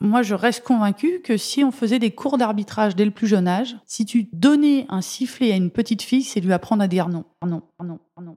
Moi, je reste convaincue que si on faisait des cours d'arbitrage dès le plus jeune âge, si tu donnais un sifflet à une petite fille, c'est lui apprendre à dire non, non, non, non.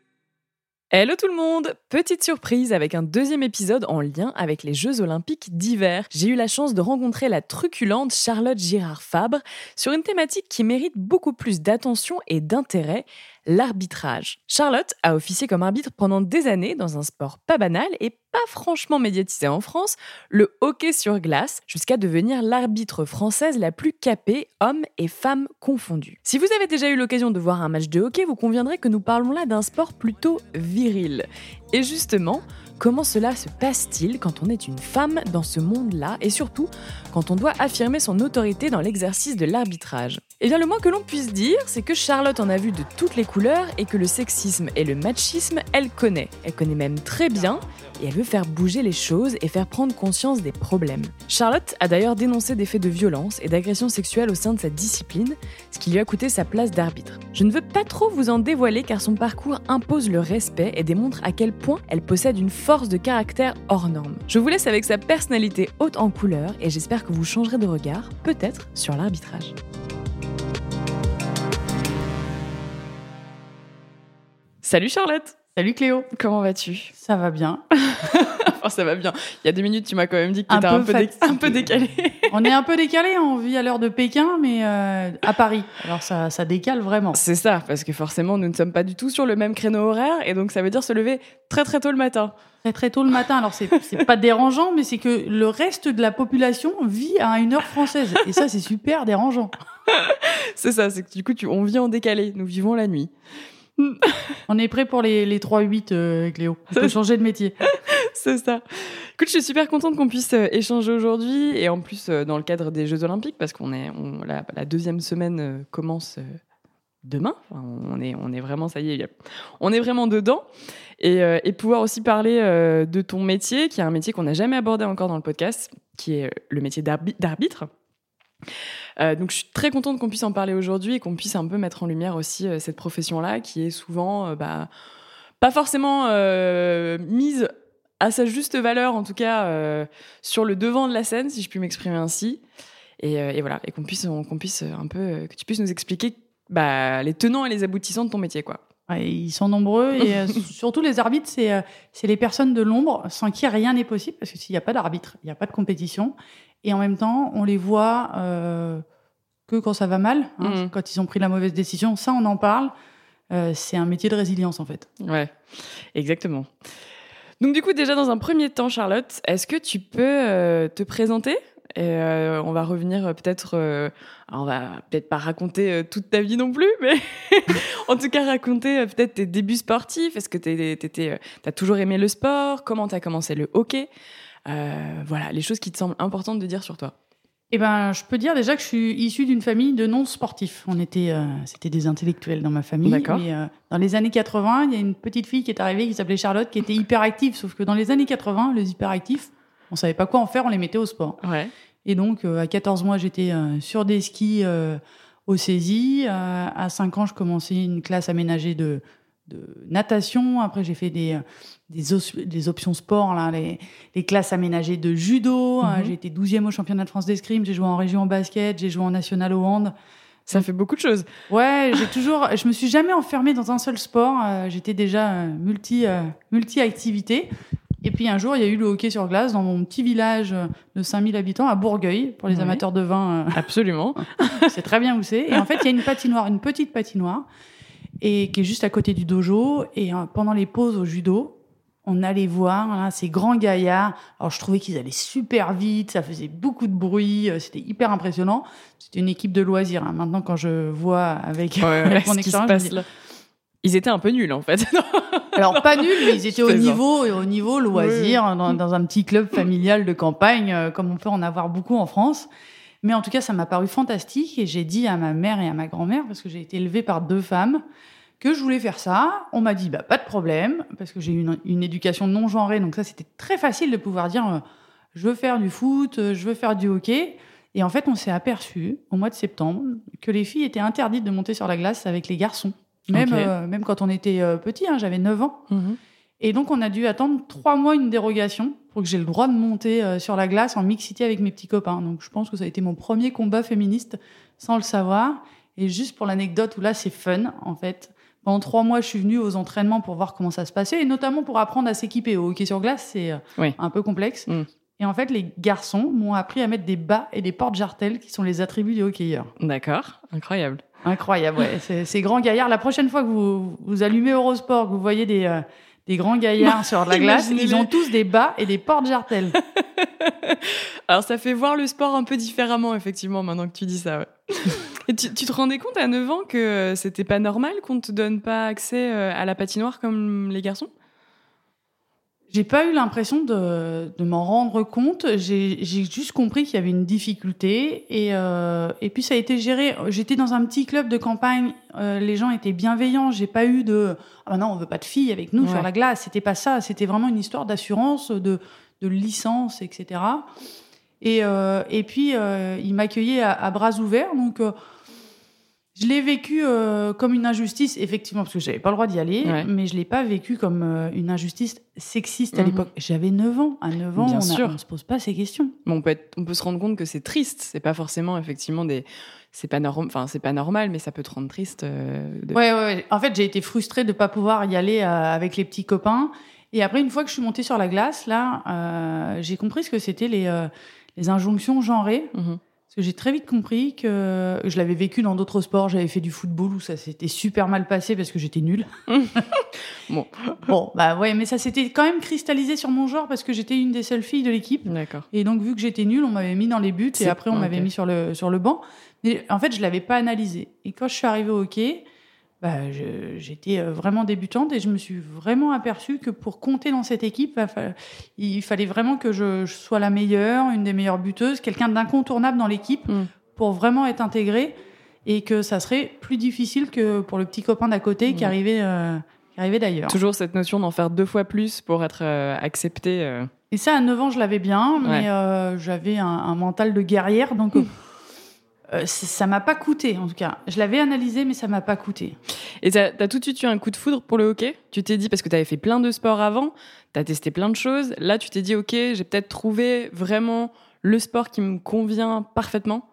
Hello tout le monde Petite surprise avec un deuxième épisode en lien avec les Jeux olympiques d'hiver. J'ai eu la chance de rencontrer la truculente Charlotte Girard-Fabre sur une thématique qui mérite beaucoup plus d'attention et d'intérêt, l'arbitrage. Charlotte a officié comme arbitre pendant des années dans un sport pas banal et pas franchement médiatisé en France, le hockey sur glace, jusqu'à devenir l'arbitre française la plus capée, hommes et femmes confondus. Si vous avez déjà eu l'occasion de voir un match de hockey, vous conviendrez que nous parlons là d'un sport plutôt viril. Et justement, Comment cela se passe-t-il quand on est une femme dans ce monde-là et surtout quand on doit affirmer son autorité dans l'exercice de l'arbitrage? Eh bien le moins que l'on puisse dire, c'est que Charlotte en a vu de toutes les couleurs et que le sexisme et le machisme, elle connaît. Elle connaît même très bien et elle veut faire bouger les choses et faire prendre conscience des problèmes. Charlotte a d'ailleurs dénoncé des faits de violence et d'agression sexuelle au sein de sa discipline, ce qui lui a coûté sa place d'arbitre. Je ne veux pas trop vous en dévoiler car son parcours impose le respect et démontre à quel point elle possède une force de caractère hors norme. Je vous laisse avec sa personnalité haute en couleur et j'espère que vous changerez de regard, peut-être sur l'arbitrage. Salut Charlotte Salut Cléo Comment vas-tu? Ça va bien. enfin, ça va bien. Il y a deux minutes, tu m'as quand même dit que tu étais un, peu, un peu décalé. on est un peu décalé, on vit à l'heure de Pékin, mais euh, à Paris. Alors ça, ça décale vraiment. C'est ça, parce que forcément, nous ne sommes pas du tout sur le même créneau horaire, et donc ça veut dire se lever très très tôt le matin. Très très tôt le matin. Alors c'est pas dérangeant, mais c'est que le reste de la population vit à une heure française, et ça c'est super dérangeant. c'est ça, c'est que du coup, tu, on vit en décalé. Nous vivons la nuit. On est prêt pour les, les 3-8, euh, Cléo. On peut changer de métier. C'est ça. Écoute, je suis super contente qu'on puisse euh, échanger aujourd'hui et en plus euh, dans le cadre des Jeux Olympiques parce qu'on est on, la, la, deuxième semaine commence demain. on est on est vraiment ça y est, on est vraiment dedans et, et pouvoir aussi parler de ton métier qui est un métier qu'on n'a jamais abordé encore dans le podcast, qui est le métier d'arbitre. Euh, donc je suis très contente qu'on puisse en parler aujourd'hui et qu'on puisse un peu mettre en lumière aussi euh, cette profession-là qui est souvent euh, bah, pas forcément mise à sa juste valeur, en tout cas sur le devant de la scène, si je puis m'exprimer ainsi. Et, voilà, et qu'on puisse, qu'on puisse un peu, que tu puisses nous expliquer bah, les tenants et les aboutissants de ton métier, quoi. Ils sont nombreux et surtout les arbitres, c'est c'est les personnes de l'ombre sans qui rien n'est possible parce que s'il n'y a pas d'arbitre, il n'y a pas de compétition et en même temps, on les voit euh, que quand ça va mal, hein, mmh. quand ils ont pris la mauvaise décision. Ça, on en parle. Euh, c'est un métier de résilience, en fait. Ouais, exactement. Donc, du coup, déjà, dans un premier temps, Charlotte, est-ce que tu peux euh, te présenter? Et euh, on va revenir euh, peut-être, euh, on va peut-être pas raconter toute ta vie non plus, mais en tout cas raconter peut-être tes débuts sportifs. Est-ce que tu as toujours aimé le sport? Comment tu as commencé le hockey? Voilà, les choses qui te semblent importantes de dire sur toi. Eh ben, je peux dire déjà que je suis issue d'une famille de non sportifs. On était, c'était des intellectuels dans ma famille. D'accord. Dans les années 80, il y a une petite fille qui est arrivée qui s'appelait Charlotte, qui était hyperactive. Sauf que dans les années 80, les hyperactifs, on savait pas quoi en faire, on les mettait au sport. Ouais. Et donc, à 14 mois, j'étais sur des skis au saisie. à 5 ans, je commençais une classe aménagée de de natation. Après, j'ai fait des, des, options sport, là, les, les, classes aménagées de judo. Mhm. J'ai été 12e au championnat de France d'escrime. J'ai joué en région en basket. J'ai joué en national au hand. Ça fait beaucoup de choses. Ouais, j'ai toujours, je me suis jamais enfermée dans un seul sport. Euh, j'étais déjà euh, multi, euh, multi-activité. Et puis un jour, il y a eu le hockey sur glace dans mon petit village de 5000 habitants à Bourgueil, pour les amateurs de vin. Absolument. c'est très bien où c'est. Et en fait, il y a une patinoire, une petite patinoire et qui est juste à côté du dojo. Et euh, pendant les pauses au judo, on allait voir ces grands gaillards. Alors je trouvais qu'ils allaient super vite, ça faisait beaucoup de bruit, euh, c'était hyper impressionnant. C'était une équipe de loisirs. Hein. Maintenant, quand je vois avec, mon expérience, ils étaient un peu nuls en fait. Alors pas nuls, mais ils étaient au niveau, au niveau loisir, dans, un petit club familial de campagne, euh, comme on peut en avoir beaucoup en France. Mais en tout cas, ça m'a paru fantastique et j'ai dit à ma mère et à ma grand-mère, parce que j'ai été élevée par deux femmes, que je voulais faire ça. On m'a dit, bah, pas de problème, parce que j'ai eu une, éducation non genrée, donc ça, c'était très facile de pouvoir dire, euh, je veux faire du foot, euh, je veux faire du hockey. Et en fait, on s'est aperçu, au mois de septembre, que les filles étaient interdites de monter sur la glace avec les garçons. Même, euh, même quand on était petit, hein, j'avais 9 ans. Mhm. Et donc, on a dû attendre trois mois une dérogation pour que j'ai le droit de monter sur la glace en mixité avec mes petits copains. Donc, je pense que ça a été mon premier combat féministe sans le savoir. Et juste pour l'anecdote où là, c'est fun, en fait. Pendant trois mois, je suis venue aux entraînements pour voir comment ça se passait, et notamment pour apprendre à s'équiper. Au hockey sur glace, c'est euh, un peu complexe. Mm. Et en fait, les garçons m'ont appris à mettre des bas et des portes-jartelles, qui sont les attributs des hockeyeurs. D'accord, incroyable. Incroyable, ouais. Ces grands gaillards. La prochaine fois que vous, vous allumez Eurosport, que vous voyez des, euh, des grands gaillards sur la glace, ils ont tous des bas et des portes-jartelles. Alors, ça fait voir le sport un peu différemment, effectivement, maintenant que tu dis ça. Et tu, te rendais compte à 9 ans que c'était pas normal qu'on te donne pas accès euh, à la patinoire comme les garçons? J'ai pas eu l'impression de, de m'en rendre compte. J'ai juste compris qu'il y avait une difficulté et, euh, et puis ça a été géré. J'étais dans un petit club de campagne. Euh, les gens étaient bienveillants. J'ai pas eu de ah non on veut pas de filles avec nous sur la glace. C'était pas ça. C'était vraiment une histoire d'assurance, de, de licence, etc. Et, euh, et puis, euh, il m'accueillait à, à, bras ouverts. Donc, euh, je l'ai vécu euh, comme une injustice, effectivement, parce que j'avais pas le droit d'y aller, mais je l'ai pas vécu comme euh, une injustice sexiste à mhm. l'époque. J'avais 9 ans. À 9 ans, on, ne se pose pas ces questions. Bon, on, peut on peut se rendre compte que c'est triste. C'est pas forcément, effectivement, des c'est pas normal enfin c'est pas normal mais ça peut te rendre triste de... ouais, ouais, en fait j'ai été frustrée de pas pouvoir y aller avec les petits copains et après une fois que je suis montée sur la glace là j'ai compris ce que c'était les les injonctions genrées. Mhm. Parce que j'ai très vite compris que je l'avais vécu dans d'autres sports. J'avais fait du football où ça s'était super mal passé parce que j'étais nulle. bon. bon, bah ouais, mais ça s'était quand même cristallisé sur mon genre parce que j'étais une des seules filles de l'équipe. D'accord. Et donc, vu que j'étais nulle, on m'avait mis dans les buts et après, on m'avait mis sur le, sur le banc. Mais en fait, je l'avais pas analysé. Et quand je suis arrivée au hockey, bah, j'étais euh, vraiment débutante et je me suis vraiment aperçue que pour compter dans cette équipe, il fallait vraiment que je, sois la meilleure, une des meilleures buteuses, quelqu'un d'incontournable dans l'équipe mm. pour vraiment être intégrée et que ça serait plus difficile que pour le petit copain d'à côté qui mm. arrivait, euh, arrivait d'ailleurs. Toujours cette notion d'en faire deux fois plus pour être euh, accepté. Et ça, à 9 ans, je l'avais bien, mais j'avais un, un, mental de guerrière, donc euh, ça m'a pas coûté, en tout cas. Je l'avais analysé, mais ça m'a pas coûté. Et tu as, tout de suite eu un coup de foudre pour le hockey? Tu t'es dit, parce que tu avais fait plein de sports avant, tu as testé plein de choses. Là, tu t'es dit, OK, j'ai peut-être trouvé vraiment le sport qui me convient parfaitement?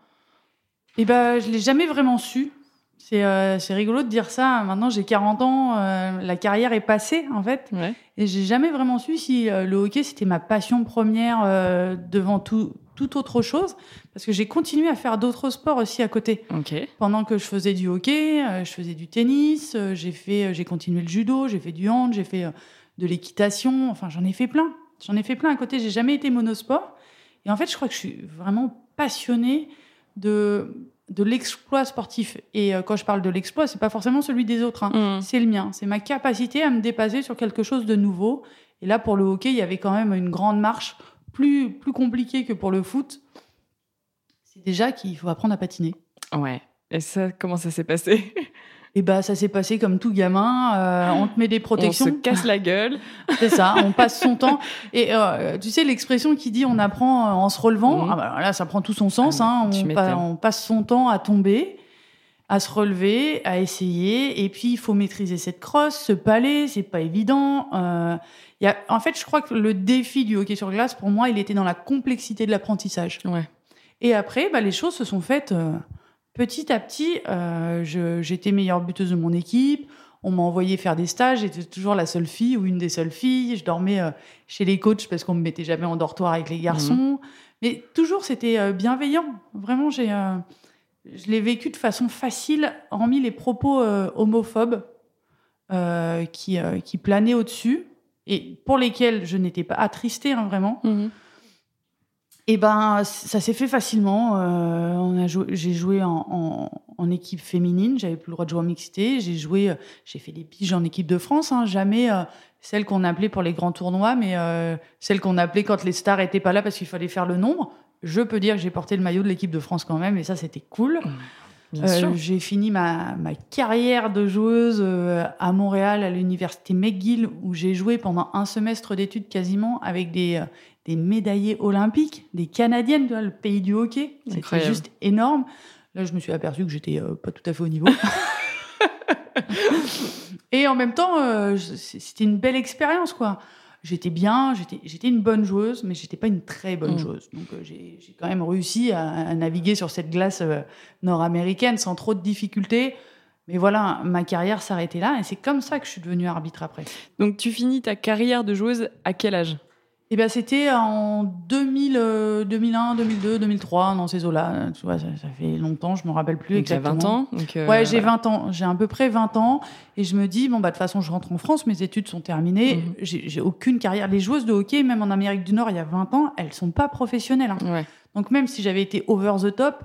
Eh ben, je l'ai jamais vraiment su. C'est euh, rigolo de dire ça. Maintenant, j'ai 40 ans, euh, la carrière est passée, en fait. Ouais. Et j'ai jamais vraiment su si le hockey, c'était ma passion première devant tout, tout autre chose parce que j'ai continué à faire d'autres sports aussi à côté. Pendant que je faisais du hockey, euh, je faisais du tennis, euh, j'ai fait, euh, j'ai continué le judo, j'ai fait du hand, j'ai fait de l'équitation. Enfin, j'en ai fait plein. J'en ai fait plein à côté. J'ai jamais été monosport. Et en fait, je crois que je suis vraiment passionnée de de l'exploit sportif. Et quand je parle de l'exploit, c'est pas forcément celui des autres. Hein. Mm. C'est le mien. C'est ma capacité à me dépasser sur quelque chose de nouveau. Et là, pour le hockey, il y avait quand même une grande marche plus, plus compliqué que pour le foot, c'est déjà qu'il faut apprendre à patiner. Ouais. Et ça, comment ça s'est passé? Et eh bah, ça s'est passé comme tout gamin. Euh, on te met des protections. On se casse la gueule. c'est ça. On passe son temps. Et euh, tu sais l'expression qui dit on apprend en se relevant. Mhm. Ah bah, là, ça prend tout son sens. Ah hein. on, on, passe son temps à tomber, à se relever, à essayer. Et puis il faut maîtriser cette crosse, ce palais. C'est pas évident. Euh, en fait, je crois que le défi du hockey sur glace, pour moi, il était dans la complexité de l'apprentissage. Ouais. Et après, bah, les choses se sont faites euh, petit à petit. Euh, j'étais meilleure buteuse de mon équipe. On m'a envoyé faire des stages. J'étais toujours la seule fille ou une des seules filles. Je dormais euh, chez les coachs parce qu'on me mettait jamais en dortoir avec les garçons. Mhm. Mais toujours, c'était bienveillant. Vraiment, j'ai, je l'ai vécu de façon facile, hormis les propos homophobes qui, qui planaient au-dessus. et pour lesquels je n'étais pas attristée, hein, vraiment, Mhm. et ben, ça s'est fait facilement. Euh, on a joué, j'ai joué en, en, en équipe féminine, j'avais plus le droit de jouer en mixité. J'ai joué, euh, j'ai fait des piges en équipe de France, hein, jamais euh, celle qu'on appelait pour les grands tournois, mais euh, celle qu'on appelait quand les stars étaient pas là parce qu'il fallait faire le nombre. Je peux dire que j'ai porté le maillot de l'équipe de France quand même, et ça c'était cool. Bien Euh, j'ai fini ma, ma carrière de joueuse euh, à Montréal, à l'université McGill, où j'ai joué pendant un semestre d'études quasiment avec des, euh, des médaillés olympiques, des Canadiennes, vois, le pays du hockey. C'était juste énorme. Là, je me suis aperçue que j'étais pas tout à fait au niveau. Et en même temps, c'était une belle expérience, quoi. J'étais bien, j'étais une bonne joueuse, mais j'étais pas une très bonne Mm. joueuse. Donc euh, j'ai j'ai quand même réussi à, à naviguer sur cette glace euh, nord-américaine sans trop de difficultés. Mais voilà, ma carrière s'arrêtait là, et c'est comme ça que je suis devenue arbitre après. Donc tu finis ta carrière de joueuse à quel âge? Et ben c'était en 2000, euh, 2001, 2002, 2003, dans ces eaux-là. Tu vois, ça, ça fait longtemps, je me rappelle plus Donc, exactement. 20 ans. Donc, euh, Ouais, j'ai voilà. 20 ans. J'ai à peu près 20 ans. Et je me dis, bon, bah, de toute façon, je rentre en France, mes études sont terminées. Mhm. J'ai j'ai aucune carrière. Les joueuses de hockey, même en Amérique du Nord, il y a 20 ans, elles sont pas professionnelles. hein. Ouais. Donc, même si j'avais été over the top.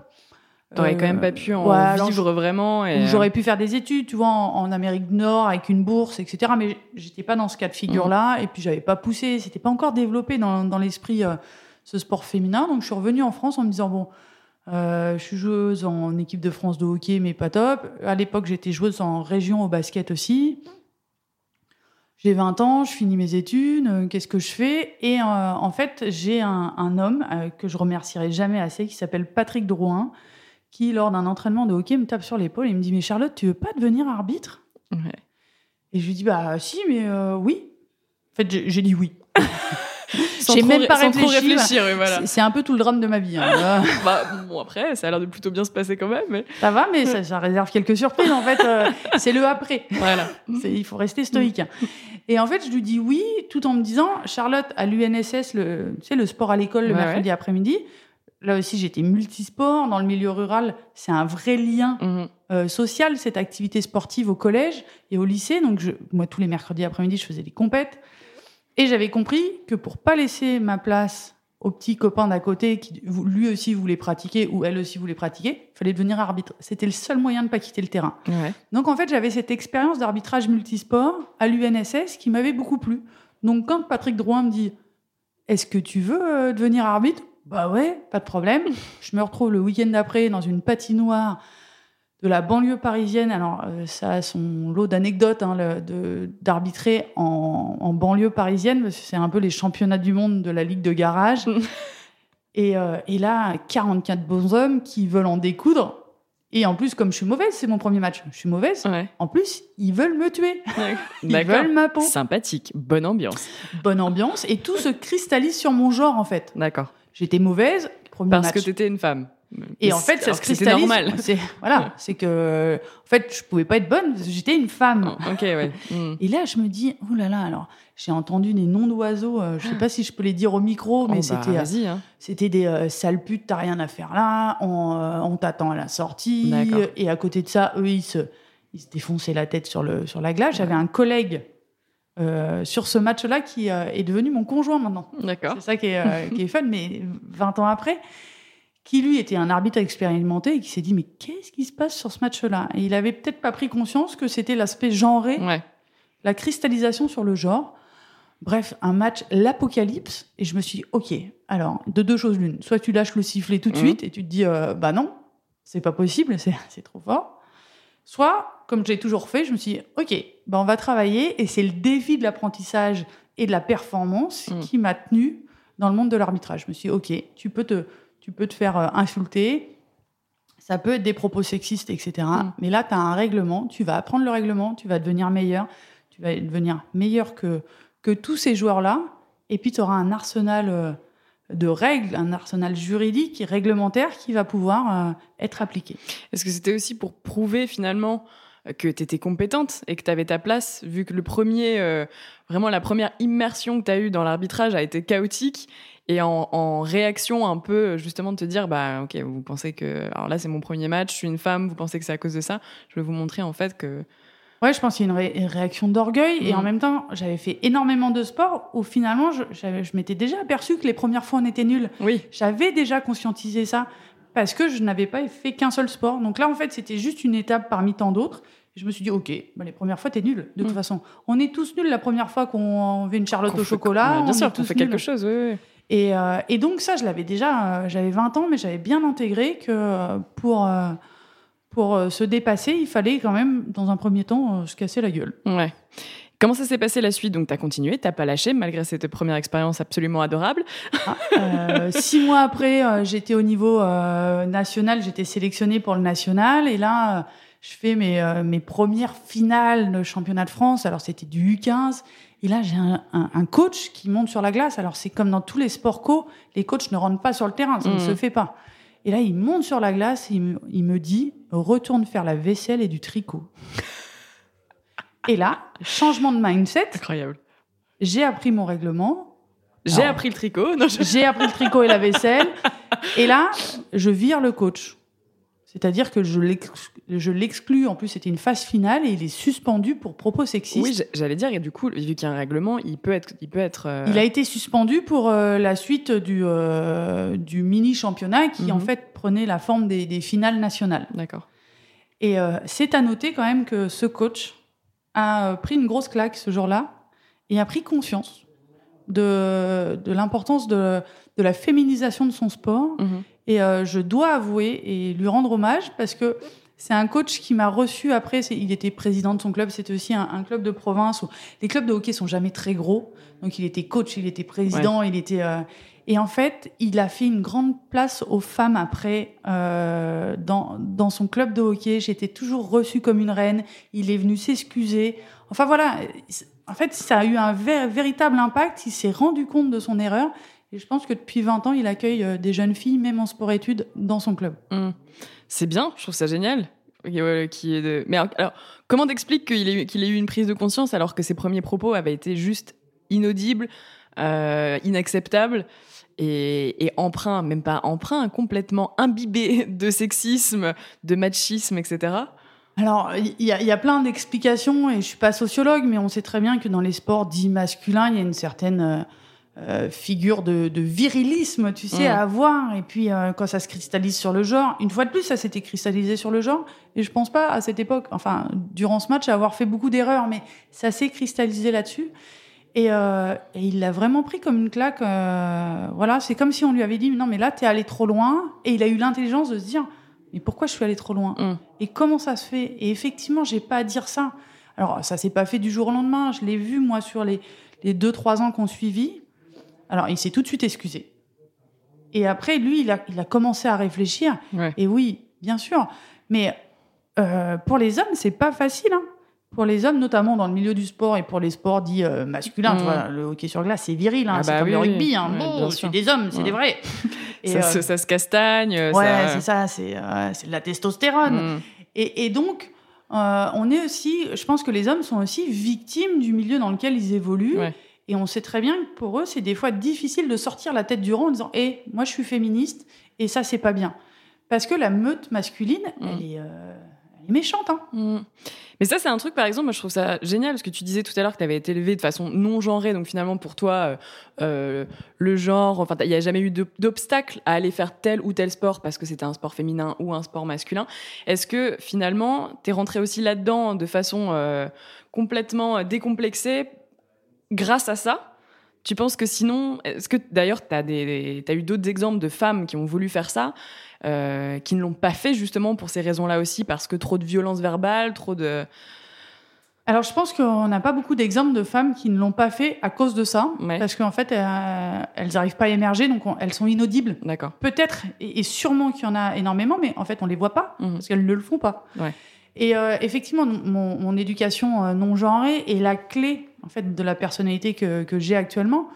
T'aurais euh, quand même pas pu en ouais, alors, vivre vraiment. Et... ou J'aurais pu faire des études, tu vois, en, en Amérique du Nord avec une bourse, etc. Mais j'étais pas dans ce cas de figure-là. Et puis j'avais pas poussé, c'était pas encore développé dans, dans l'esprit euh, ce sport féminin. Donc je suis revenue en France en me disant bon, euh, je suis joueuse en équipe de France de hockey, mais pas top. À l'époque, j'étais joueuse en région au basket aussi. J'ai 20 ans, je finis mes études, euh, qu'est-ce que je fais? Et euh, en fait, j'ai un, un homme euh, que je remercierai jamais assez, qui s'appelle Patrick Drouin, qui, lors d'un entraînement de hockey, me tape sur l'épaule et me dit Mais Charlotte, tu veux pas devenir arbitre? Ouais. Et je lui dis Bah si, mais euh, oui. En fait, j'ai dit oui. J'ai même pas réfléchi, réfléchir, voilà. C'est- un peu tout le drame de ma vie. hein. Bah, bon, après, ça a l'air de plutôt bien se passer quand même. Mais... ça va, mais ça, ça réserve quelques surprises. En fait, euh, c'est le après. Voilà. Il faut rester stoïque. hein. Et en fait, je lui dis oui, tout en me disant, Charlotte, à l'UNSS, le, tu sais, le sport à l'école le Ouais, mercredi après-midi, là aussi, j'étais multisport. Dans le milieu rural, c'est un vrai lien Mhm. euh, social, cette activité sportive au collège et au lycée. Donc, je, moi, tous les mercredis après-midi, je faisais des compètes. Et j'avais compris que pour pas laisser ma place au petit copain d'à côté qui lui aussi voulait pratiquer ou elle aussi voulait pratiquer, il fallait devenir arbitre. C'était le seul moyen de pas quitter le terrain. Ouais. Donc en fait, j'avais cette expérience d'arbitrage multisport à l'UNSS qui m'avait beaucoup plu. Donc quand Patrick Drouin me dit Est-ce que tu veux euh, devenir arbitre? Bah ouais, pas de problème. Je me retrouve le week-end d'après dans une patinoire de la banlieue parisienne. Alors euh, ça a son lot d'anecdotes hein, d'arbitrer en, en banlieue parisienne, parce que c'est un peu les championnats du monde de la ligue de garage. et, euh, et là, 44 bonshommes qui veulent en découdre. Et en plus, comme je suis mauvaise, c'est mon premier match. Je suis mauvaise. Ouais. En plus, ils veulent me tuer. Ils veulent ma peau. Sympathique. Bonne ambiance. Bonne ambiance. Et tout se cristallise sur mon genre, en fait. D'accord. J'étais mauvaise, premier Parce match. que t'étais une femme. Et en fait, ça se cristallise. normal. Voilà. C'est que, en fait, je pouvais pas être bonne j'étais une femme. Ok, ouais. Mm. Et là, je me dis, oh là là, alors, j'ai entendu des noms d'oiseaux, euh, je sais pas si je peux les dire au micro, mais Oh, bah, c'était, euh, Vas-y, hein. c'était des euh, sales putes, t'as rien à faire là, on, euh, on t'attend à la sortie. D'accord. Et à côté de ça, eux, ils se, ils se défonçaient la tête sur, le, sur la glace. J'avais un collègue euh, sur ce match-là qui euh, est devenu mon conjoint maintenant. D'accord. C'est ça qui est, euh, qui est fun, mais 20 ans après, qui lui était un arbitre expérimenté et qui s'est dit mais qu'est-ce qui se passe sur ce match-là? Et il avait peut-être pas pris conscience que c'était l'aspect genré, Ouais. la cristallisation sur le genre. Bref, un match, l'apocalypse, et je me suis dit, ok, alors, de deux choses l'une, soit tu lâches le sifflet tout de Mhm. suite et tu te dis, bah non, c'est pas possible, c'est c'est trop fort. Soit, comme j'ai toujours fait, je me suis dit, ok, bah on va travailler, et c'est le défi de l'apprentissage et de la performance Mhm. qui m'a tenu dans le monde de l'arbitrage. Je me suis dit, ok, tu peux te, tu peux te faire euh, insulter, ça peut être des propos sexistes, etc. Mm. Mais là, tu as un règlement, tu vas apprendre le règlement, tu vas devenir meilleur, tu vas devenir meilleur que, que tous ces joueurs-là, et puis tu auras un arsenal euh, de règles, un arsenal juridique et réglementaire qui va pouvoir euh, être appliqué. Est-ce que c'était aussi pour prouver finalement que tu étais compétente et que tu avais ta place, vu que le premier, euh, vraiment la première immersion que tu as eue dans l'arbitrage a été chaotique et en, en réaction un peu justement de te dire bah ok vous pensez que alors là c'est mon premier match je suis une femme vous pensez que c'est à cause de ça je vais vous montrer en fait que Ouais, je pense qu'il y a une, ré- une réaction d'orgueil. Et en même temps, j'avais fait énormément de sport où finalement, je m'étais déjà aperçu que les premières fois, on était nuls. Oui. J'avais déjà conscientisé ça parce que je n'avais pas fait qu'un seul sport. Donc là, en fait, c'était juste une étape parmi tant d'autres. Je me suis dit, OK, bah, les premières fois, t'es nul, de toute Mm. façon. On est tous nuls la première fois qu'on fait une charlotte au fait- chocolat. On bien est sûr, on fait nuls. quelque chose, oui, oui. Et, euh, et donc ça, je l'avais déjà, euh, j'avais 20 ans, mais j'avais bien intégré que euh, pour, pour se dépasser, il fallait quand même, dans un premier temps, se casser la gueule. Ouais. Comment ça s'est passé la suite? Donc, tu as continué, tu pas lâché malgré cette première expérience absolument adorable. Euh, six mois après, euh, j'étais au niveau euh, national, j'étais sélectionnée pour le national, et là, je fais mes, mes premières finales de championnat de France. Alors c'était du U15, et là j'ai un, un- un coach qui monte sur la glace. Alors c'est comme dans tous les sports co, les coachs ne rentrent pas sur le terrain, ça ne Mhm. se fait pas. Et là, il monte sur la glace, et il me, il me dit retourne faire la vaisselle et du tricot. Et là, changement de mindset. Incroyable. J'ai appris mon règlement, J'ai appris le tricot. Je- j'ai appris le tricot et la vaisselle. Et là, je vire le coach. C'est-à-dire que je l'ex- je l'exclus. En plus, c'était une phase finale et il est suspendu pour propos sexistes. Oui, j'a- j'allais dire, et du coup, vu qu'il y a un règlement, il peut être. Il, peut être, euh, Il a été suspendu pour euh, la suite du, euh, du mini-championnat qui, en Mhm. fait, prenait la forme des, des finales nationales. D'accord. Et c'est à noter quand même que ce coach a euh, pris une grosse claque ce jour-là et a pris conscience de, de l'importance de, de la féminisation de son sport. Mhm. Et euh, je dois avouer et lui rendre hommage parce que c'est un coach qui m'a reçu après. Il était président de son club. C'était aussi un, un club de province où les clubs de hockey sont jamais très gros. Donc il était coach, il était président, il était. euh, et en fait, il a fait une grande place aux femmes après euh, dans, dans son club de hockey. J'étais toujours reçue comme une reine. Il est venu s'excuser. Enfin voilà. En fait, ça a eu un vé- véritable impact. Il s'est rendu compte de son erreur. Et je pense que depuis 20 ans, il accueille euh, des jeunes filles, même en sport-études, dans son club. Mm. C'est bien, je trouve ça génial. Qui est. Mais alors, comment t'expliques qu'il ait, qu'il ait eu une prise de conscience alors que ses premiers propos avaient été juste inaudibles, euh, inacceptables? Et, et empreints, même pas empreints, complètement imbibés de sexisme, de machisme, etc. Alors, il y, a- il y a plein d'explications, et je suis pas sociologue, mais on sait très bien que dans les sports dits masculins, il y a une certaine euh, euh, figure de, de virilisme, tu sais, Mm. à avoir. Et puis, euh, quand ça se cristallise sur le genre, une fois de plus, ça s'était cristallisé sur le genre. Et je pense pas, à cette époque, enfin, durant ce match, avoir fait beaucoup d'erreurs, mais ça s'est cristallisé là-dessus. Et, euh, et il l'a vraiment pris comme une claque. euh, voilà, c'est comme si on lui avait dit, non, mais là, t'es allé trop loin. Et il a eu l'intelligence de se dire, mais pourquoi je suis allé trop loin Mm. Et comment ça se fait? Et effectivement, j'ai pas à dire ça. Alors, ça s'est pas fait du jour au lendemain. Je l'ai vu, moi, sur les, les deux, trois ans qu'on suivit. Alors, il s'est tout de suite excusé. Et après, lui, il a, il a commencé à réfléchir. Ouais. Et oui, bien sûr. Mais euh, pour les hommes, c'est pas facile. hein. Pour les hommes, notamment dans le milieu du sport et pour les sports dits euh, masculins, Mm. tu vois, le hockey sur glace, c'est viril. hein. Ah c'est bah comme oui, le oui. rugby. Hein. Ouais, Bon, c'est des hommes, c'est Ouais. des vrais. Et, ça, euh, se- ça se castagne. ouais, c'est ça, c'est euh, de la testostérone. Mm. Et, et donc, euh, on est aussi, je pense que les hommes sont aussi victimes du milieu dans lequel ils évoluent. Ouais. Et on sait très bien que pour eux, c'est des fois difficile de sortir la tête du rang en disant Hé, moi je suis féministe et ça, c'est pas bien. Parce que la meute masculine, Mm. elle, est, elle est méchante. Hein. Mais ça, c'est un truc, par exemple, moi, je trouve ça génial, parce que tu disais tout à l'heure que tu avais été élevé de façon non genrée, donc finalement, pour toi, euh, euh, le genre, enfin, il n'y a jamais eu d'obstacle à aller faire tel ou tel sport parce que c'était un sport féminin ou un sport masculin. Est-ce que finalement, tu es rentré aussi là-dedans de façon euh, complètement décomplexée grâce à ça? Tu penses que sinon, est-ce que d'ailleurs tu as eu d'autres exemples de femmes qui ont voulu faire ça, euh, qui ne l'ont pas fait justement pour ces raisons-là aussi, parce que trop de violence verbale, trop de... Alors, je pense qu'on n'a pas beaucoup d'exemples de femmes qui ne l'ont pas fait à cause de ça. Ouais. Parce qu'en fait, euh, elles n'arrivent pas à émerger, donc on- elles sont inaudibles. D'accord. Peut-être, et, et sûrement qu'il y en a énormément, mais en fait, on les voit pas Mhm. parce qu'elles ne le font pas. Ouais. Et euh, effectivement, mon, mon éducation non genrée est la clé en fait de la personnalité que, que j'ai actuellement.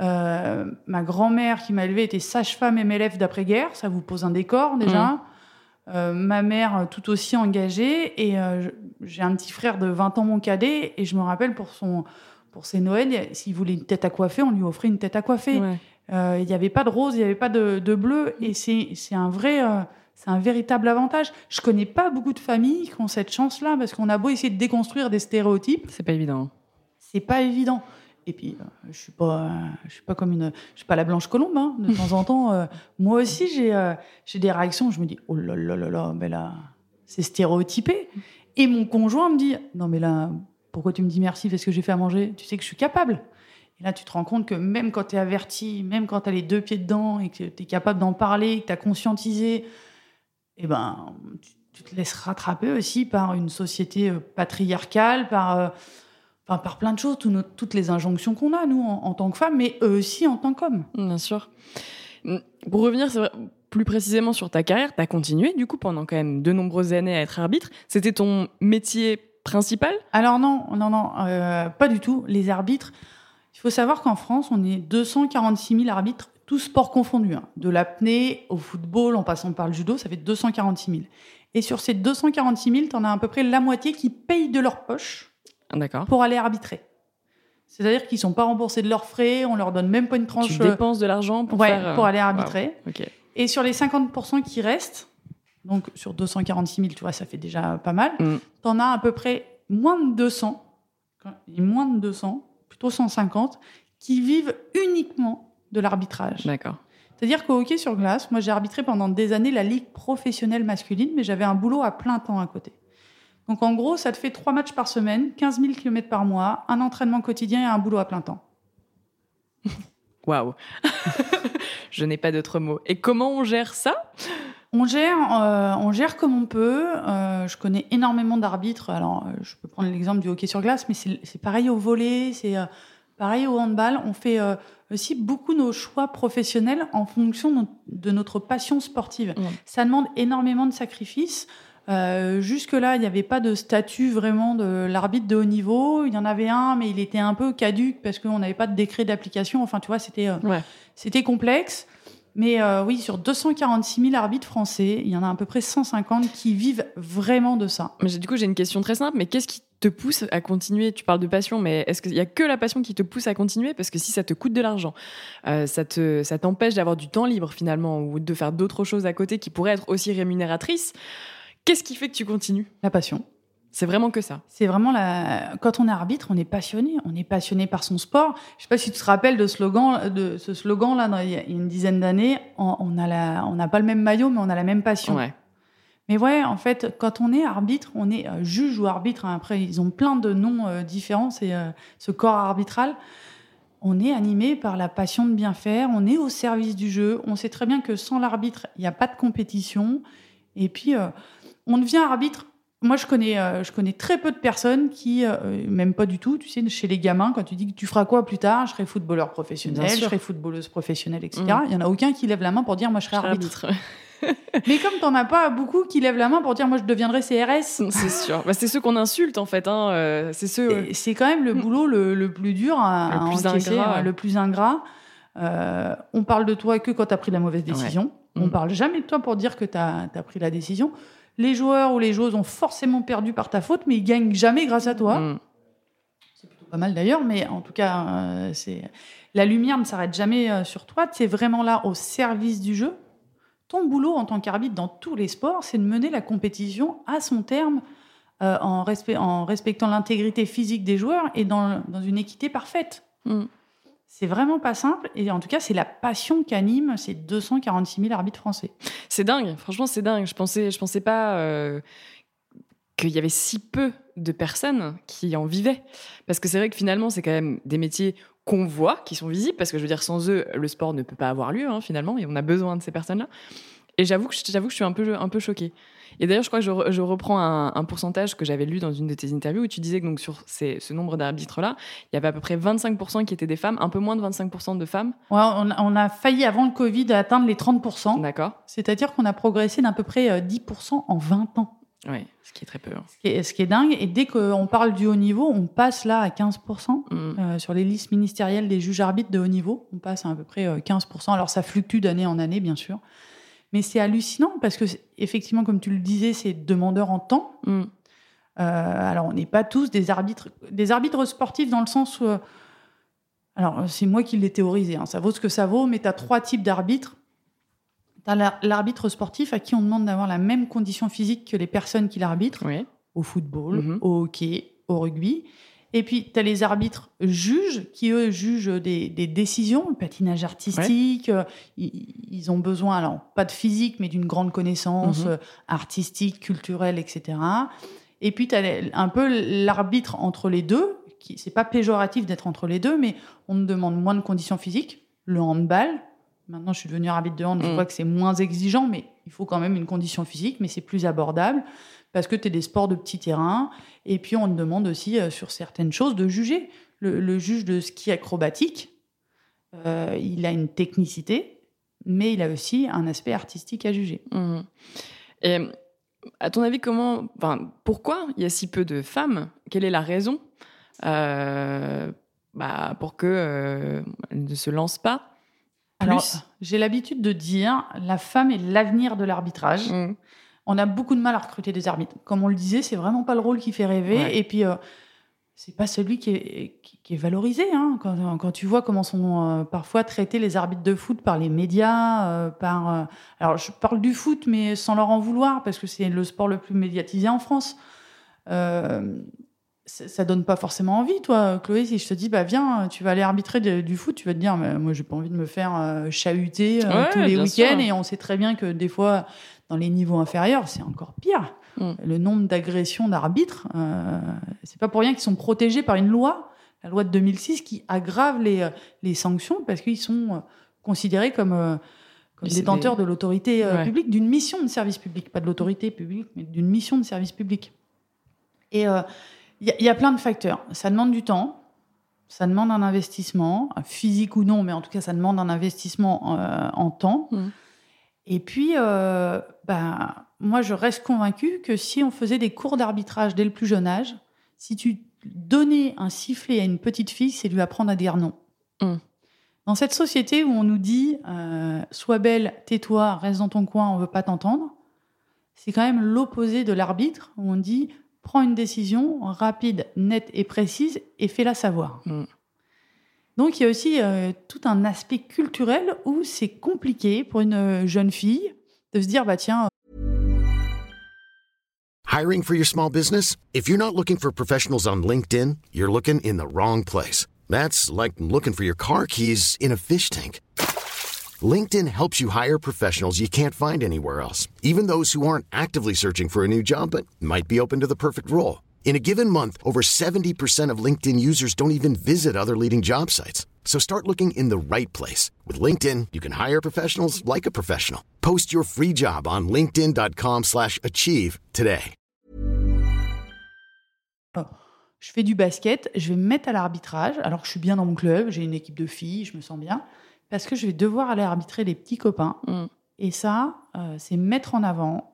Euh, ma grand-mère qui m'a élevée était sage-femme MLF d'après-guerre, ça vous pose un décor déjà. Euh, ma mère euh, tout aussi engagée et euh, j'ai un petit frère de 20 ans mon cadet et je me rappelle pour son pour ses Noëls, s'il voulait une tête à coiffer, on lui offrait une tête à coiffer. Ouais. Il n'y avait pas de rose, il n'y avait pas de, de bleu. Et c'est un vrai, c'est un véritable avantage. Je connais pas beaucoup de familles qui ont cette chance-là parce qu'on a beau essayer de déconstruire des stéréotypes. C'est pas évident. C'est pas évident. Et puis, euh, je suis pas, je suis pas comme une, je suis pas la blanche colombe. Hein. De temps en temps, euh, moi aussi, j'ai, euh, j'ai des réactions. Je me dis, oh là là là là, mais là, c'est stéréotypé. Et mon conjoint me dit, non mais là, pourquoi tu me dis merci Parce que j'ai fait à manger? Tu sais que je suis capable. Et là, tu te rends compte que même quand tu es averti, même quand tu as les deux pieds dedans et que tu es capable d'en parler, que tu as conscientisé, eh ben, tu, te laisses rattraper aussi par une société patriarcale, par Enfin, par plein de choses, toutes les injonctions qu'on a, nous, en, tant que femmes, mais eux aussi en tant qu'hommes. Bien sûr. Pour revenir plus précisément sur ta carrière, tu as continué, du coup, pendant quand même de nombreuses années à être arbitre. C'était ton métier principal? Alors non, non, non, euh, pas du tout. Les arbitres, il faut savoir qu'en France, on est 246 000 arbitres, tous sports confondus. Hein. De l'apnée au football, en passant par le judo, ça fait 246 000. Et sur ces 246 000, tu en as à peu près la moitié qui payent de leur poche pour aller arbitrer. C'est-à-dire qu'ils sont pas remboursés de leurs frais, on leur donne même pas une tranche. Tu dépenses de l'argent pour, euh, pour aller arbitrer. Et sur les 50% qui restent, donc sur 246 000, tu vois, ça fait déjà pas mal, mm. tu en as à peu près moins de 200, moins de 200, plutôt 150, qui vivent uniquement de l'arbitrage. D'accord. C'est-à-dire qu'au hockey sur glace, moi j'ai arbitré pendant des années la ligue professionnelle masculine, mais j'avais un boulot à plein temps à côté. Donc en gros, ça te fait trois matchs par semaine, 15 000 km par mois, un entraînement quotidien et un boulot à plein temps. Waouh Je n'ai pas d'autres mots. Et comment on gère ça? On gère, euh, on gère comme on peut. Euh, je connais énormément d'arbitres. Alors, euh, je peux prendre l'exemple du hockey sur glace, mais c'est pareil au volet, c'est pareil au handball. On fait aussi beaucoup nos choix professionnels en fonction de notre passion sportive. Ça demande énormément de sacrifices. Euh, jusque-là, il n'y avait pas de statut vraiment de l'arbitre de haut niveau. Il y en avait un, mais il était un peu caduque parce qu'on n'avait pas de décret d'application. Enfin, tu vois, c'était euh, complexe. Mais euh, oui, sur 246 000 arbitres français, il y en a à peu près 150 qui vivent vraiment de ça. Mais du coup, j'ai une question très simple. Mais qu'est-ce qui te pousse à continuer? Tu parles de passion, mais est-ce qu'il y a que la passion qui te pousse à continuer? Parce que si ça te coûte de l'argent, ça te ça t'empêche d'avoir du temps libre finalement ou de faire d'autres choses à côté qui pourraient être aussi rémunératrices. Qu'est-ce qui fait que tu continues? La passion. C'est vraiment que ça? C'est vraiment la. Quand on est arbitre, on est passionné. On est passionné par son sport. Je sais pas si tu te rappelles de, slogan, de ce slogan là, il y a une dizaine d'années. On n'a on n'a pas le même maillot, mais on a la même passion. Ouais. Mais ouais, en fait, quand on est arbitre, on est euh, juge ou arbitre. Hein. après, ils ont plein de noms euh, différents. C'est euh, ce corps arbitral. On est animé par la passion de bien faire. On est au service du jeu. On sait très bien que sans l'arbitre, il n'y a pas de compétition. Et puis on devient arbitre. Moi, je connais, euh, je connais très peu de personnes qui, euh, même pas du tout, tu sais, chez les gamins, quand tu dis que tu feras quoi plus tard, je serai footballeur professionnel, je serai footballeuse professionnelle, etc. Mm. Il y en a aucun qui lève la main pour dire moi je serai arbitre. Mais comme t'en as pas beaucoup qui lèvent la main pour dire moi je deviendrai CRS. C'est sûr. Bah, c'est ceux qu'on insulte en fait. Hein. Euh, c'est ceux. C'est quand même le boulot le, plus dur à, le plus ingrat, le plus ingrat. on parle de toi que quand tu as pris la mauvaise décision. On mm. parle jamais de toi pour dire que tu as, pris la décision les joueurs ou les joueuses ont forcément perdu par ta faute, mais ils gagnent jamais grâce à toi. Mm. C'est plutôt pas mal d'ailleurs, mais en tout cas, euh, c'est la lumière ne s'arrête jamais euh, sur toi. Tu es vraiment là au service du jeu. Ton boulot en tant qu'arbitre dans tous les sports, c'est de mener la compétition à son terme euh, en, respectant l'intégrité physique des joueurs et dans, une équité parfaite. Mm. C'est vraiment pas simple. Et en tout cas, c'est la passion qu'anime ces 246 000 arbitres français. C'est dingue. Franchement, c'est dingue. Je pensais, je pensais pas euh, qu'il y avait si peu de personnes qui en vivaient. Parce que c'est vrai que finalement, c'est quand même des métiers qu'on voit, qui sont visibles. Parce que je veux dire, sans eux, le sport ne peut pas avoir lieu, hein, finalement. Et on a besoin de ces personnes-là. Et j'avoue que, que je suis un peu, un peu choquée. Et d'ailleurs, je crois que je, reprends un, pourcentage que j'avais lu dans une de tes interviews où tu disais que donc, sur ce nombre d'arbitres-là, il y avait à peu près 25% qui étaient des femmes, un peu moins de 25% de femmes. Ouais, on, a failli avant le Covid atteindre les 30%. D'accord. C'est-à-dire qu'on a progressé d'à peu près 10% euh, en 20 ans. Oui, ce qui est très peu. Hein. Ce, qui est, ce, qui est, dingue. Et dès qu'on parle du haut niveau, on passe là à 15%. Mm. Euh, sur les listes ministérielles des juges arbitres de haut niveau, on passe à à peu près 15%. Euh, Alors ça fluctue d'année en année, bien sûr. Mais c'est hallucinant parce que, effectivement, comme tu le disais, c'est demandeur en temps. Mm. Euh, alors, on n'est pas tous des arbitres, des arbitres sportifs dans le sens où. Euh, alors, c'est moi qui l'ai théorisé, hein, ça vaut ce que ça vaut, mais tu as trois types d'arbitres. T'as l'ar- l'arbitre sportif à qui on demande d'avoir la même condition physique que les personnes qui l'arbitrent, Oui. au football, Mhm. au hockey, au rugby. Et puis, tu as les arbitres juges qui, eux, jugent des, des décisions, le patinage artistique. euh, Ils, ils ont besoin, alors, pas de physique, mais d'une grande connaissance Mhm. euh, artistique, culturelle, etc. Et puis, tu as un peu l'arbitre entre les deux. qui C'est pas péjoratif d'être entre les deux, mais on me demande moins de conditions physiques. Le handball, maintenant, je suis devenue arbitre de hand, je Mhm. vois que c'est moins exigeant, mais il faut quand même une condition physique, mais c'est plus abordable parce que tu es des sports de petit terrain. Et puis, on te demande aussi, euh, sur certaines choses, de juger. Le, le juge de ski acrobatique, euh, il a une technicité, mais il a aussi un aspect artistique à juger. Mhm. Et à ton avis, comment, enfin, pourquoi il y a si peu de femmes? Quelle est la raison? Euh, bah, pour que euh, elles ne se lancent pas Alors, j'ai l'habitude de dire, la femme est l'avenir de l'arbitrage. Mhm. On a beaucoup de mal à recruter des arbitres. Comme on le disait, c'est vraiment pas le rôle qui fait rêver. Ouais. Et puis, euh, c'est pas celui qui est, qui, qui est valorisé. hein. Quand, quand tu vois comment sont euh, parfois traités les arbitres de foot par les médias, euh, par. euh, alors, je parle du foot, mais sans leur en vouloir, parce que c'est le sport le plus médiatisé en France. Ça, ça donne pas forcément envie, toi, Chloé. Si je te dis, bah viens, tu vas aller arbitrer de- du foot, tu vas te dire, mais moi, j'ai pas envie de me faire euh, chahuter euh, Ouais, tous les week-ends. Et on sait très bien que des fois, dans les niveaux inférieurs, c'est encore pire. Mm. Le nombre d'agressions d'arbitres, euh, c'est pas pour rien qu'ils sont protégés par une loi, la loi de 2006, qui aggrave les, euh, les sanctions parce qu'ils sont considérés comme, comme des- de l'autorité Ouais. publique, d'une mission de service public, pas de l'autorité publique, mais d'une mission de service public. Et euh, il y, a- il y a plein de facteurs. Ça demande du temps, ça demande un investissement, physique ou non, mais en tout cas, ça demande un investissement euh, en temps. Mm. Et puis, euh, ben, moi, je reste convaincue que si on faisait des cours d'arbitrage dès le plus jeune âge, si tu donnais un sifflet à une petite fille, c'est lui apprendre à dire non. Mm. Dans cette société où on nous dit euh, sois belle, tais-toi, reste dans ton coin, on veut pas t'entendre, c'est quand même l'opposé de l'arbitre où on dit prends une décision rapide, nette et précise et fais-la savoir. Mm. Donc il y a aussi euh, tout un aspect culturel où c'est compliqué pour une euh, jeune fille de se dire bah tiens Hiring for your small business? If you're not looking for professionals on LinkedIn, you're looking in the wrong place. That's like looking for your car keys in a fish tank. LinkedIn helps you hire professionals you can't find anywhere else, even those who aren't actively searching for a new job but might be open to the perfect role. In a given month, over 70% of LinkedIn users don't even visit other leading job sites. So start looking in the right place. With LinkedIn, you can hire professionals like a professional. Post your free job on linkedin.com/achieve slash achieve today. Oh, je fais du basket, je vais me mettre à l'arbitrage alors que je suis bien dans mon club, j'ai une équipe de filles, je me sens bien parce que je vais devoir aller arbitrer les petits copains Mm. et ça euh, c'est mettre en avant.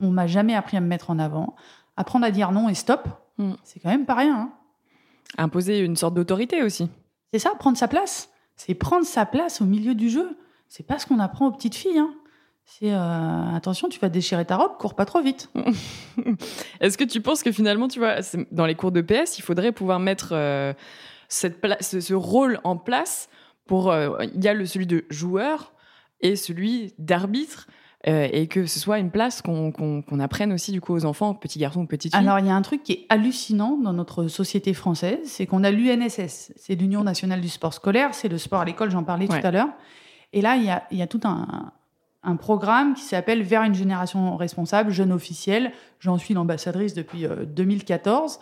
On m'a jamais appris à me mettre en avant, apprendre à dire non et stop. Mm. C'est quand même pas rien. hein. Imposer une sorte d'autorité aussi. C'est ça, prendre sa place. C'est prendre sa place au milieu du jeu. C'est pas ce qu'on apprend aux petites filles. hein. C'est euh, attention, tu vas déchirer ta robe, cours pas trop vite. Est-ce que tu penses que finalement, tu vois, dans les cours de PS, il faudrait pouvoir mettre euh, cette ce rôle en place pour. euh, Il y a le, celui de joueur et celui d'arbitre. euh, et que ce soit une place qu'on qu'on- qu'on apprenne aussi du coup aux enfants, petits garçons ou petites filles. Alors, il y a un truc qui est hallucinant dans notre société française, c'est qu'on a l'UNSS, c'est l'Union nationale du sport scolaire, c'est le sport à l'école, j'en parlais Ouais. tout à l'heure. Et là, il y a, il y a tout un, un programme qui s'appelle Vers une génération responsable, jeune officiel. J'en suis l'ambassadrice depuis euh, 2014.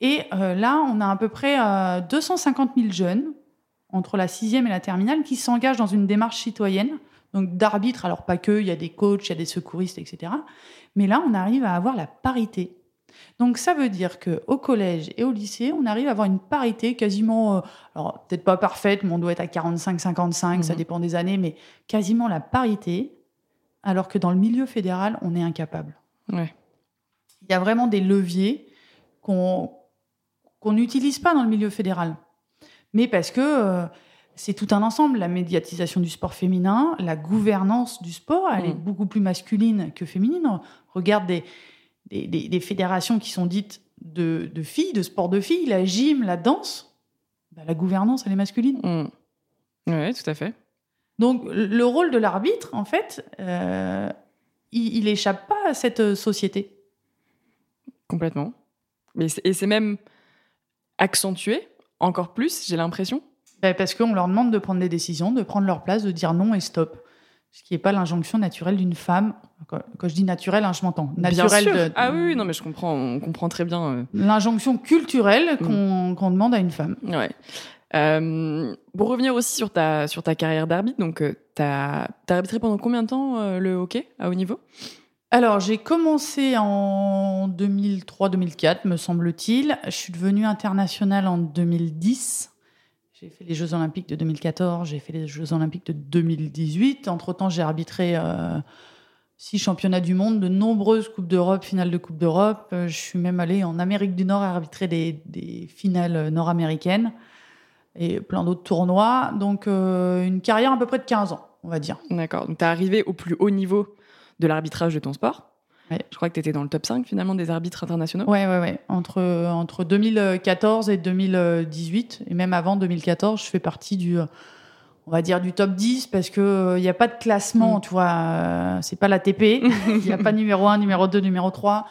Et euh, là, on a à peu près euh, 250 000 jeunes, entre la sixième et la terminale, qui s'engagent dans une démarche citoyenne, donc d'arbitre, alors pas que, il y a des coachs, il y a des secouristes, etc. Mais là, on arrive à avoir la parité. Donc ça veut dire que au collège et au lycée, on arrive à avoir une parité quasiment, euh, alors peut-être pas parfaite, mais on doit être à 45-55, ça Mhm. dépend des années, mais quasiment la parité, alors que dans le milieu fédéral, on est incapable. Ouais. Il y a vraiment des leviers qu'on qu'on n'utilise pas dans le milieu fédéral. Mais parce que euh, c'est tout un ensemble, la médiatisation du sport féminin, la gouvernance du sport, elle est Mm. beaucoup plus masculine que féminine. Regarde des, des, des- des fédérations qui sont dites de, de filles, de sport de filles, la gym, la danse. Bah, la gouvernance, elle est masculine. Mm. Ouais, tout à fait. Donc le rôle de l'arbitre, en fait, euh, il, il échappe pas à cette société. Complètement. Mais et c'est même accentué encore plus, j'ai l'impression. Ben, parce qu'on leur demande de prendre des décisions, de prendre leur place, de dire non et stop. Ce qui n'est pas l'injonction naturelle d'une femme. Quand, je dis naturelle, hein, je m'entends. Bien Naturelle sûr. de- Ah oui, non, mais je comprends, on comprend très bien. euh, L'injonction culturelle Mm. qu'on demande à une femme. Ouais. Euh, pour revenir aussi sur ta, sur ta carrière d'arbitre, donc euh, t'as as arbitré pendant combien de temps euh, le hockey à haut niveau? Alors, j'ai commencé en 2003-2004, me semble-t-il. Je suis devenue internationale en 2010. J'ai fait les Jeux Olympiques de 2014, j'ai fait les Jeux Olympiques de 2018. Entre-temps, j'ai arbitré euh, six championnats du monde, de nombreuses Coupes d'Europe, finales de Coupe d'Europe. Euh, Je suis même allée en Amérique du Nord arbitrer des, finales nord-américaines et plein d'autres tournois. Donc, euh, une carrière à peu près de 15 ans, on va dire. D'accord. Donc t'es arrivé au plus haut niveau de l'arbitrage de ton sport. Ouais. Je crois que t'étais dans le top 5 finalement des arbitres internationaux. Ouais, ouais, ouais. Entre, entre 2014 et 2018, et même avant 2014, je fais partie du, euh, on va dire, du top 10 parce que il n'y a pas de classement, Mm. tu vois. euh, c'est pas l'ATP. Il n'y a pas numéro 1, numéro 2, numéro 3.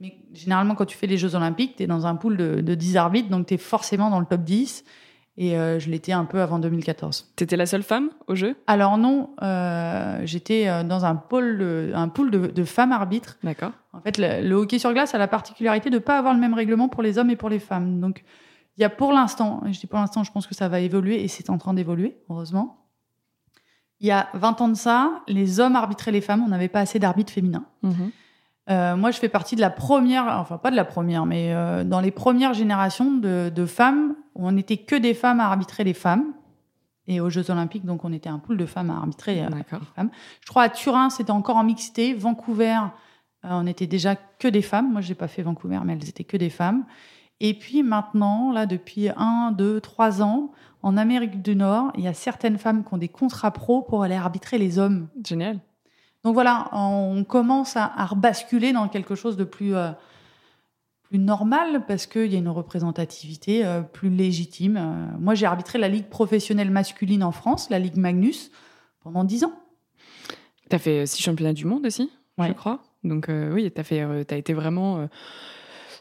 Mais généralement, quand tu fais les Jeux Olympiques, tu es dans un pool de, de 10 arbitres, donc tu es forcément dans le top 10. Et euh, je l'étais un peu avant 2014. T'étais la seule femme au jeu? Alors non, euh, j'étais euh, dans un pôle, de- un pool de, de femmes arbitres. D'accord. En fait, le, le hockey sur glace a la particularité de ne pas avoir le même règlement pour les hommes et pour les femmes. Donc, il y a pour l'instant, je dis pour l'instant, je pense que ça va évoluer et c'est en train d'évoluer, heureusement. Il y a 20 ans de ça, les hommes arbitraient les femmes, on n'avait pas assez d'arbitres féminins. Mhm. Euh, moi, je fais partie de la première, enfin pas de la première, mais euh, dans les premières générations de, de femmes où on n'était que des femmes à arbitrer les femmes. Et aux Jeux Olympiques, donc on était un pool de femmes à arbitrer euh, les femmes. Je crois à Turin, c'était encore en mixité. Vancouver, euh, on était déjà que des femmes. Moi, j'ai pas fait Vancouver, mais elles étaient que des femmes. Et puis maintenant, là, depuis un, deux, trois ans, en Amérique du Nord, il y a certaines femmes qui ont des contrats pro pour aller arbitrer les hommes. Génial. Donc voilà, on commence à, à rebasculer dans quelque chose de plus, euh, plus normal parce qu'il y a une représentativité euh, plus légitime. Euh, moi, j'ai arbitré la Ligue professionnelle masculine en France, la Ligue Magnus, pendant dix ans. T'as fait euh, six championnats du monde aussi, je crois. Donc oui, fait, euh, t'as été vraiment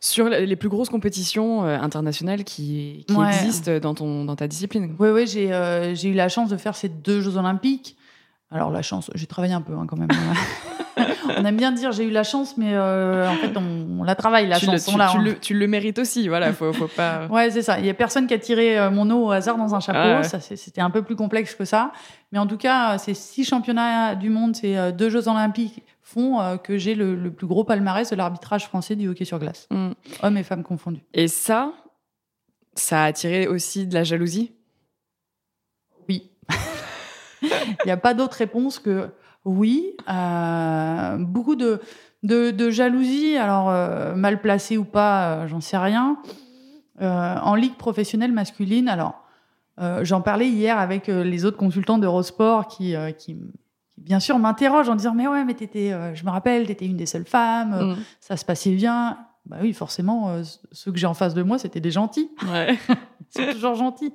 sur les plus grosses compétitions internationales qui, qui Ouais. existent dans ton dans ta discipline. Oui, oui, j'ai euh, j'ai eu la chance de faire ces deux Jeux Olympiques. Alors, la chance, j'ai travaillé un peu hein, quand même. on aime bien dire j'ai eu la chance, mais euh, en fait, on, on la travaille, la tu, le, chance. tu- l'a, tu hein. le, tu le mérites aussi, voilà. Faut, faut pas. Ouais, c'est ça. Il y a personne qui a tiré euh, mon eau au hasard dans un chapeau. Ah ouais. Ça, c'était un peu plus complexe que ça. Mais en tout cas, euh, ces six championnats du monde, ces deux Jeux olympiques font que j'ai le, le plus gros palmarès de l'arbitrage français du hockey sur glace, Mm. hommes et femmes confondus. Et ça, ça a attiré aussi de la jalousie? Oui. Il n'y a pas d'autre réponse que oui. Euh, beaucoup de, de, de jalousie, alors euh, mal placée ou pas, euh, j'en sais rien. En ligue professionnelle masculine, alors j'en parlais hier avec les autres consultants d'Eurosport qui, qui, qui, bien sûr, m'interrogent en disant Mais ouais, mais t'étais, je me rappelle, tu étais une des seules femmes, Mm. ça se passait bien. Bah oui, forcément, euh, ceux que j'ai en face de moi, c'était des gentils Ouais. c'est toujours gentil.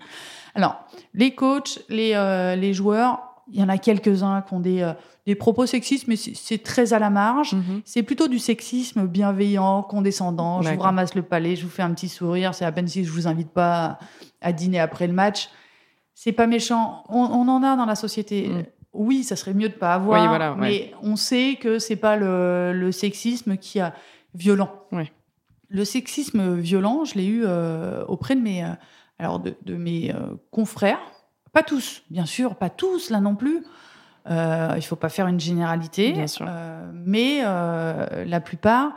Alors, les coachs, les, euh, les joueurs, il y en a quelques-uns qui ont des, euh, des propos sexistes, mais c'est très à la marge. Mhm. C'est plutôt du sexisme bienveillant, condescendant. Je vous ramasse le palais, je vous fais un petit sourire. C'est à peine si je vous invite pas à dîner après le match. C'est pas méchant. On, on en a dans la société. Mm. Oui, ça serait mieux de pas avoir, Oui, voilà, ouais. mais on sait que c'est pas le, le sexisme qui a violent. Ouais. Le sexisme violent, je l'ai eu euh, auprès de mes, euh, alors de, de mes euh, confrères. Pas tous, bien sûr, pas tous là non plus. Euh, il faut pas faire une généralité, Bien sûr. euh, mais euh, la plupart.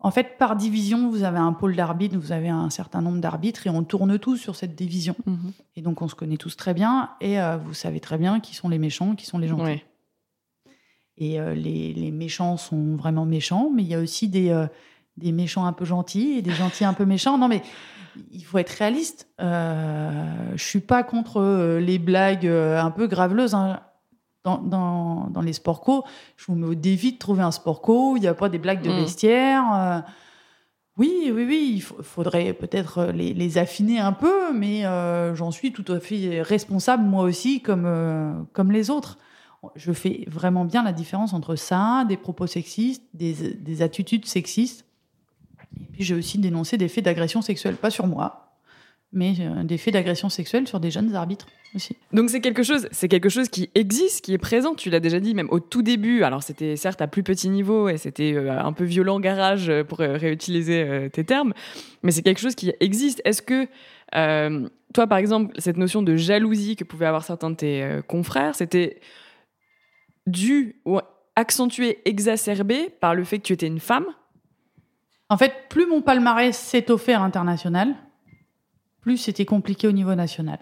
En fait, par division, vous avez un pôle d'arbitres, vous avez un certain nombre d'arbitres et on tourne tous sur cette division. Mhm. Et donc, on se connaît tous très bien et vous savez très bien qui sont les méchants, qui sont les gentils. Ouais. Et euh, les, les méchants sont vraiment méchants, mais il y a aussi des, euh, des méchants un peu gentils et des gentils un peu méchants. Non, mais il faut être réaliste. Euh, je suis pas contre euh, les blagues un peu graveleuses. hein. Dans, dans, dans les sports co, je vous mets au défi de trouver un sport co où il n'y a pas des blagues de Mm. vestiaire. Oui, oui, oui, il faudrait peut-être les, affiner un peu, mais j'en suis tout à fait responsable moi aussi, comme, comme les autres. Je fais vraiment bien la différence entre ça, des propos sexistes, des, des attitudes sexistes. Et puis j'ai aussi dénoncé des faits d'agression sexuelle, pas sur moi, mais euh, des faits d'agression sexuelle sur des jeunes arbitres aussi. Donc c'est quelque chose, c'est quelque chose qui existe, qui est présent. Tu l'as déjà dit, même au tout début. Alors c'était certes à plus petit niveau et c'était euh, un peu violent garage euh, pour réutiliser tes termes, mais c'est quelque chose qui existe. Est-ce que toi, par exemple, cette notion de jalousie que pouvaient avoir certains de tes confrères, c'était dû ou accentué, exacerbé par le fait que tu étais une femme En fait, plus mon palmarès s'est offert international, plus c'était compliqué au niveau national.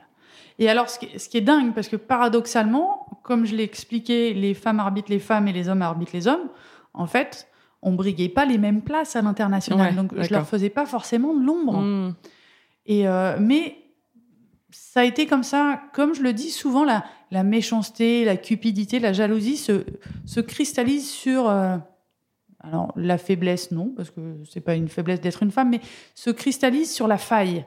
Et alors, ce qui, est, dingue, parce que paradoxalement, comme je l'ai expliqué, les femmes arbitrent les femmes et les hommes arbitrent les hommes, en fait, on briguait pas les mêmes places à l'international. donc, je leur faisais pas forcément de l'ombre. Et euh, mais ça a été comme ça, comme je le dis souvent, la, la méchanceté, la cupidité, la jalousie se, se cristallise sur. Euh, alors, la faiblesse, non, parce que c'est pas une faiblesse d'être une femme, mais se cristallise sur la faille.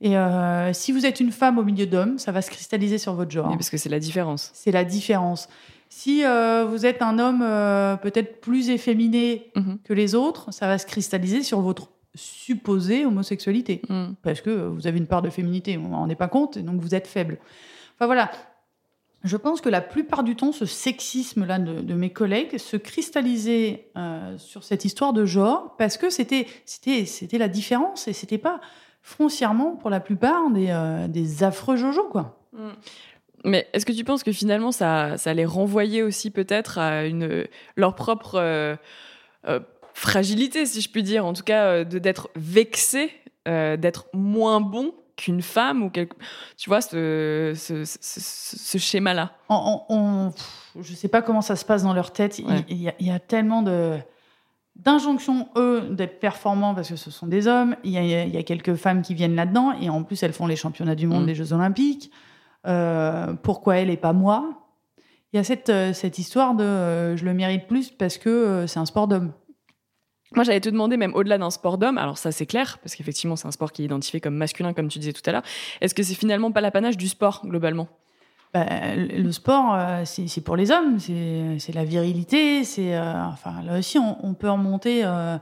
Et euh, si vous êtes une femme au milieu d'hommes, ça va se cristalliser sur votre genre. parce que c'est la différence. C'est la différence. Si euh, vous êtes un homme euh, peut-être plus efféminé mhm. que les autres, ça va se cristalliser sur votre supposée homosexualité. Mhm. Parce que vous avez une part de féminité, on n'en est pas compte, et donc vous êtes faible. Enfin voilà. Je pense que la plupart du temps, ce sexisme-là de, de, mes collègues se cristallisait sur cette histoire de genre parce que c'était c'était la différence et c'était pas foncièrement, pour la plupart, des, euh, des affreux Jojo, quoi. Mm. Mais est-ce que tu penses que finalement ça, ça les renvoyait aussi peut-être à une, leur propre euh, euh, fragilité, si je puis dire, en tout cas de d'être vexé, d'être moins bon qu'une femme ou quelque... tu vois ce, ce, ce, schéma-là on, Je ne sais pas comment ça se passe dans leur tête. Il, y, il y a tellement de d'injonction, eux, d'être performants parce que ce sont des hommes. Il y, a, quelques femmes qui viennent là-dedans et en plus, elles font les championnats du monde, mm. les Jeux Olympiques. Euh, pourquoi elle et pas moi? Il y a cette, euh, cette histoire de euh, je le mérite plus parce que c'est un sport d'homme. Moi, j'allais te demander, même au-delà d'un sport d'homme, alors ça c'est clair, parce qu'effectivement c'est un sport qui est identifié comme masculin, comme tu disais tout à l'heure, est-ce que c'est finalement pas l'apanage du sport, globalement? Bah, le sport, euh, c'est pour les hommes, c'est la virilité, c'est euh, enfin là aussi on, peut remonter euh,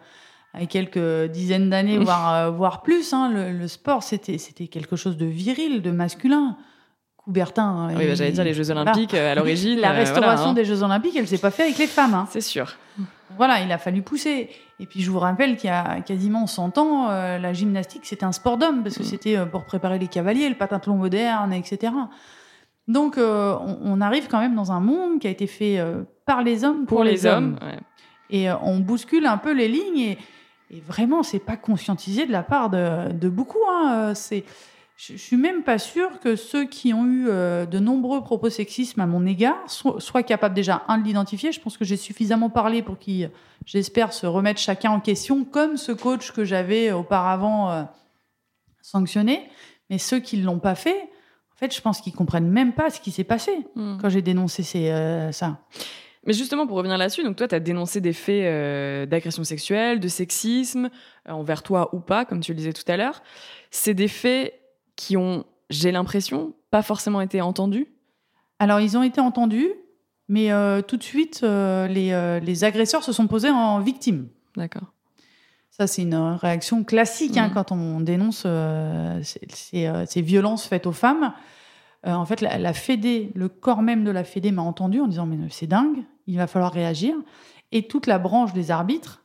à quelques dizaines d'années, voire voire plus. Hein. le, sport, c'était c'était quelque chose de viril, de masculin. Coubertin. Hein, oui, bah, j'allais dire les Jeux Olympiques à l'origine. La restauration hein. des Jeux Olympiques, elle s'est pas faite avec les femmes. C'est sûr. Voilà, il a fallu pousser. Et puis je vous rappelle qu'il y a quasiment 100 ans, la gymnastique c'était un sport d'homme parce que mm. c'était pour préparer les cavaliers, le patintlon moderne, etc. Donc, euh, on, arrive quand même dans un monde qui a été fait euh, par les hommes pour, les, hommes. Et euh, on bouscule un peu les lignes. Et, et vraiment, c'est pas conscientisé de la part de, beaucoup. Hein. C'est, je, suis même pas sûre que ceux qui ont eu de nombreux propos sexistes à mon égard soient, capables déjà un de l'identifier. Je pense que j'ai suffisamment parlé pour qu'ils, j'espère, se remettre chacun en question, comme ce coach que j'avais auparavant sanctionné. Mais ceux qui ne l'ont pas fait, fait, je pense qu'ils comprennent même pas ce qui s'est passé hmm. quand j'ai dénoncé euh, ça. Mais justement, pour revenir là-dessus, donc toi, tu as dénoncé des faits euh, d'agression sexuelle, de sexisme, euh, envers toi ou pas, comme tu le disais tout à l'heure. C'est des faits qui ont, j'ai l'impression, pas forcément été entendus. Alors, ils ont été entendus, mais tout de suite, les, les, agresseurs se sont posés en victimes. D'accord. Ça, c'est une réaction classique hein, hmm. quand on dénonce ces, ces, violences faites aux femmes. Euh, en fait, la, Fédé, le corps même de la Fédé m'a entendu en disant mais c'est dingue, il va falloir réagir. Et toute la branche des arbitres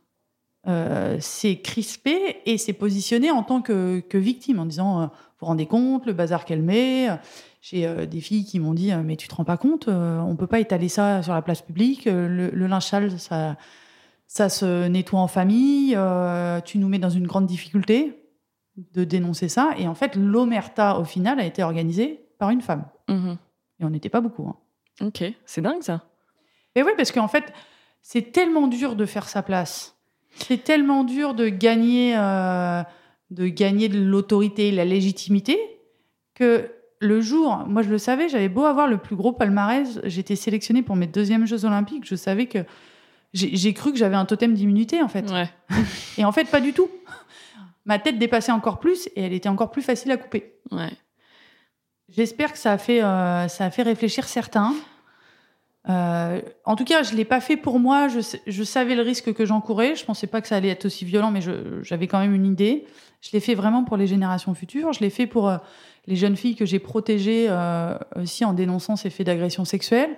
euh, s'est crispée et s'est positionnée en tant que, victime en disant euh, vous vous rendez compte le bazar qu'elle met. J'ai des filles qui m'ont dit mais tu te rends pas compte, on peut pas étaler ça sur la place publique. Le, le linge sale, ça, ça se nettoie en famille. tu nous mets dans une grande difficulté de dénoncer ça. Et en fait, l'omerta, au final, a été organisée par une femme. Mhm. Et on n'était pas beaucoup. Hein. Ok, c'est dingue ça. Et oui, parce qu'en fait, c'est tellement dur de faire sa place. C'est tellement dur de gagner, euh, de gagner de l'autorité, la légitimité, que le jour, moi je le savais, j'avais beau avoir le plus gros palmarès, j'étais sélectionnée pour mes deuxièmes Jeux Olympiques, je savais que j'ai cru que j'avais un totem d'immunité en fait. Ouais. Et en fait, pas du tout. ma tête dépassait encore plus et elle était encore plus facile à couper. Ouais. J'espère que ça a fait, euh, ça a fait réfléchir certains. Euh, en tout cas, je l'ai pas fait pour moi. Je, je savais le risque que j'encourais. Je pensais pas que ça allait être aussi violent, mais j'avais quand même une idée. Je l'ai fait vraiment pour les générations futures. Je l'ai fait pour euh, les jeunes filles que j'ai protégées euh, aussi en dénonçant ces faits d'agression sexuelle.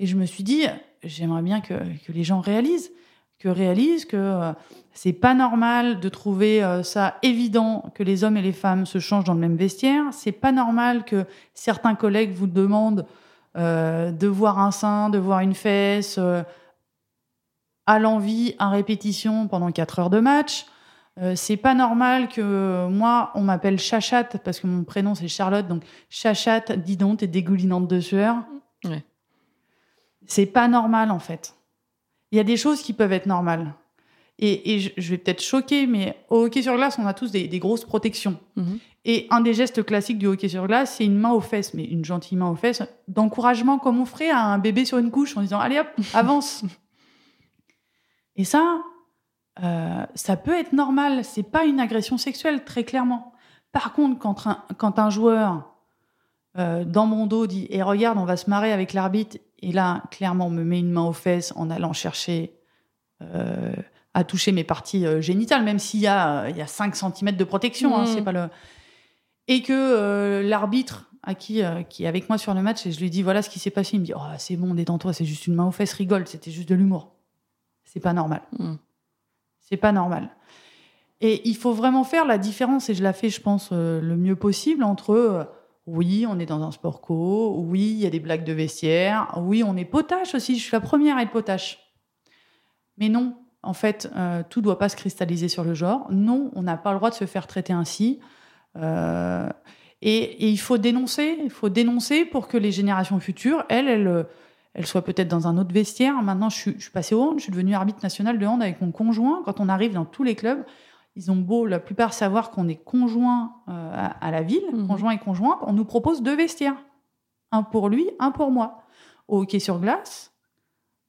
Et je me suis dit, j'aimerais bien que, que les gens réalisent, que réalisent que euh, c'est pas normal de trouver euh, ça évident que les hommes et les femmes se changent dans le même vestiaire. C'est pas normal que certains collègues vous demandent de voir un sein, de voir une fesse, euh, à l'envie, à répétition pendant 4 heures de match. Euh, c'est pas normal que moi, on m'appelle Chachate, parce que mon prénom c'est Charlotte, donc Chachate, dis donc, t'es dégoulinante de sueur. Ouais. C'est pas normal en fait. Il y a des choses qui peuvent être normales. Et, et je, je vais peut-être choquer, mais au hockey sur glace, on a tous des, des grosses protections. Mhm. Et un des gestes classiques du hockey sur glace, c'est une main aux fesses, mais une gentille main aux fesses, d'encouragement comme on ferait à un bébé sur une couche en disant Allez hop, avance. Et ça, euh, ça peut être normal. C'est pas une agression sexuelle, très clairement. Par contre, quand un, quand un joueur euh, dans mon dos dit Et regarde, on va se marrer avec l'arbitre, et là, clairement, on me met une main aux fesses en allant chercher euh, à toucher mes parties euh, génitales, même s'il y, a, euh, il y a 5 cm de protection. hein, c'est pas le... Et que euh, l'arbitre à qui, qui est avec moi sur le match, et je lui dis voilà ce qui s'est passé, il me dit oh, c'est bon, détends-toi, c'est juste une main aux fesses, rigole, c'était juste de l'humour. C'est pas normal. Mhm. C'est pas normal. Et il faut vraiment faire la différence, et je la fais, je pense, euh, le mieux possible entre euh, oui, on est dans un sport co, oui, il y a des blagues de vestiaire, oui, on est potache aussi, je suis la première à être potache. Mais non, en fait, euh, tout doit pas se cristalliser sur le genre. Non, on n'a pas le droit de se faire traiter ainsi. Euh, et, et il faut dénoncer, il faut dénoncer pour que les générations futures, elles, elles, elles soient peut-être dans un autre vestiaire. Maintenant, je suis, je suis passée au hand, je suis devenue arbitre national de hand avec mon conjoint. Quand on arrive dans tous les clubs, ils ont beau la plupart savoir qu'on est conjoint euh, à, à la ville, Mhm. conjoint et conjointe, on nous propose deux vestiaires. Un pour lui, un pour moi. Au hockey sur glace,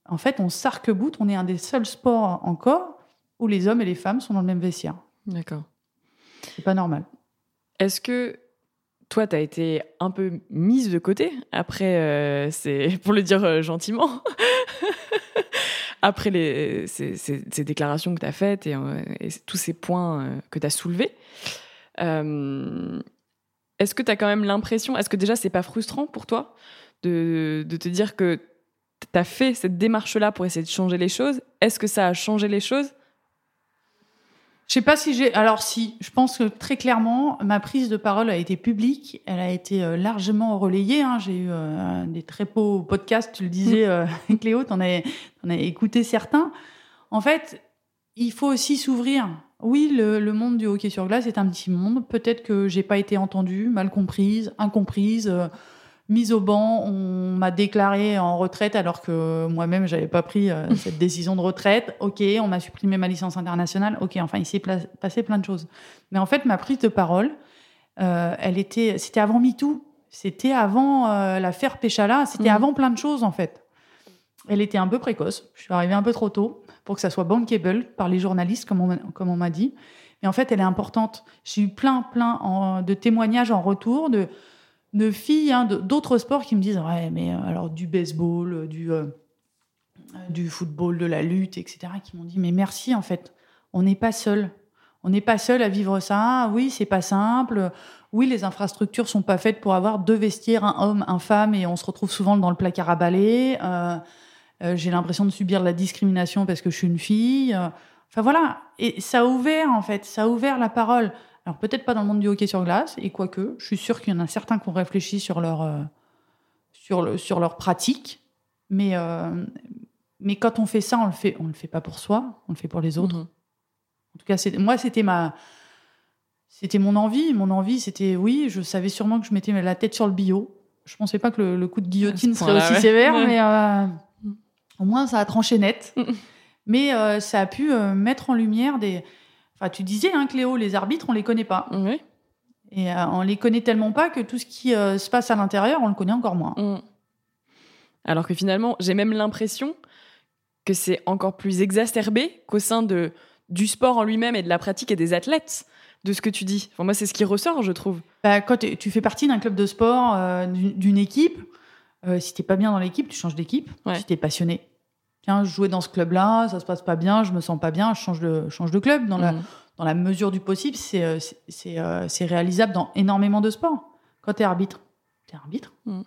en fait, on s'arc-boute, on est un des seuls sports encore où les hommes et les femmes sont dans le même vestiaire. D'accord. C'est pas normal. Est-ce que toi, tu as été un peu mise de côté après, euh, c'est pour le dire euh, gentiment, après les, ces, ces- ces déclarations que tu as faites et, euh, et tous ces points que tu as soulevés Est-ce que tu as quand même l'impression, est-ce que déjà c'est pas frustrant pour toi de, de te dire que tu as fait cette démarche-là pour essayer de changer les choses Est-ce que ça a changé les choses? Je sais pas si j'ai. Alors, si, je pense que très clairement, ma prise de parole a été publique. Elle a été euh, largement relayée. hein. J'ai eu euh, des très beaux podcasts, tu le disais, euh, Cléo, t'en as, t'en as écouté certains. En fait, il faut aussi s'ouvrir. Oui, le, le monde du hockey sur glace est un petit monde. Peut-être que j'ai pas été entendue, mal comprise, incomprise. euh, mise au banc, on m'a déclaré en retraite alors que moi-même j'avais pas pris euh, cette décision de retraite. Ok, on m'a supprimé ma licence internationale. Ok, enfin il s'est passé plein de choses. Mais en fait ma prise de parole, euh, elle était, c'était avant MeToo, c'était avant euh, l'affaire Péchala, c'était Mhm. avant plein de choses en fait. Elle était un peu précoce. Je suis arrivée un peu trop tôt pour que ça soit bankable par les journalistes, comme on, m'a- comme on m'a dit. Mais en fait, elle est importante. J'ai eu plein, plein en- de témoignages en retour de, de filles hein, d'autres sports qui me disent Ouais, mais euh, alors du baseball, euh, du, euh, du football, de la lutte, etc., qui m'ont dit Mais merci, en fait, on n'est pas seul. On n'est pas seul à vivre ça. Oui, c'est pas simple. Oui, les infrastructures sont pas faites pour avoir deux vestiaires, un homme, un femme, et on se retrouve souvent dans le placard à balai. J'ai l'impression de subir la discrimination parce que je suis une fille. Enfin voilà, et ça a ouvert en fait, ça a ouvert la parole. Alors peut-être pas dans le monde du hockey sur glace, et quoique, je suis sûre qu'il y en a certains qui ont réfléchi sur leur, euh, sur le, sur leur pratique, mais, euh, mais quand on fait ça, on le fait, on le fait pas pour soi, on le fait pour les autres. Mhm. En tout cas, moi, c'était ma, c'était mon envie. Mon envie, c'était, oui, je savais sûrement que je mettais la tête sur le bio. Je pensais pas que le, le coup de guillotine serait aussi ouais. sévère, Ouais. mais euh, au moins, ça a tranché net. Mhm. mais ça a pu mettre en lumière des. Enfin, tu disais, hein, Cléo, les arbitres, on les connaît pas. Oui. Et euh, on les connaît tellement pas que tout ce qui euh, se passe à l'intérieur, on le connaît encore moins. Mm. Alors que finalement, j'ai même l'impression que c'est encore plus exacerbé qu'au sein de, du sport en lui-même et de la pratique et des athlètes. de ce que tu dis. Enfin, moi, c'est ce qui ressort, je trouve. Bah, quand tu fais partie d'un club de sport, euh, d'une équipe, euh, si t'es pas bien dans l'équipe, tu changes d'équipe. Si t'es passionné, tiens, je jouais dans ce club-là, ça se passe pas bien, je me sens pas bien, je change de, change de club. Dans, la, mhm. dans la mesure du possible, c'est c'est réalisable dans énormément de sports. Quand tu es arbitre, tu es arbitre. Mhm.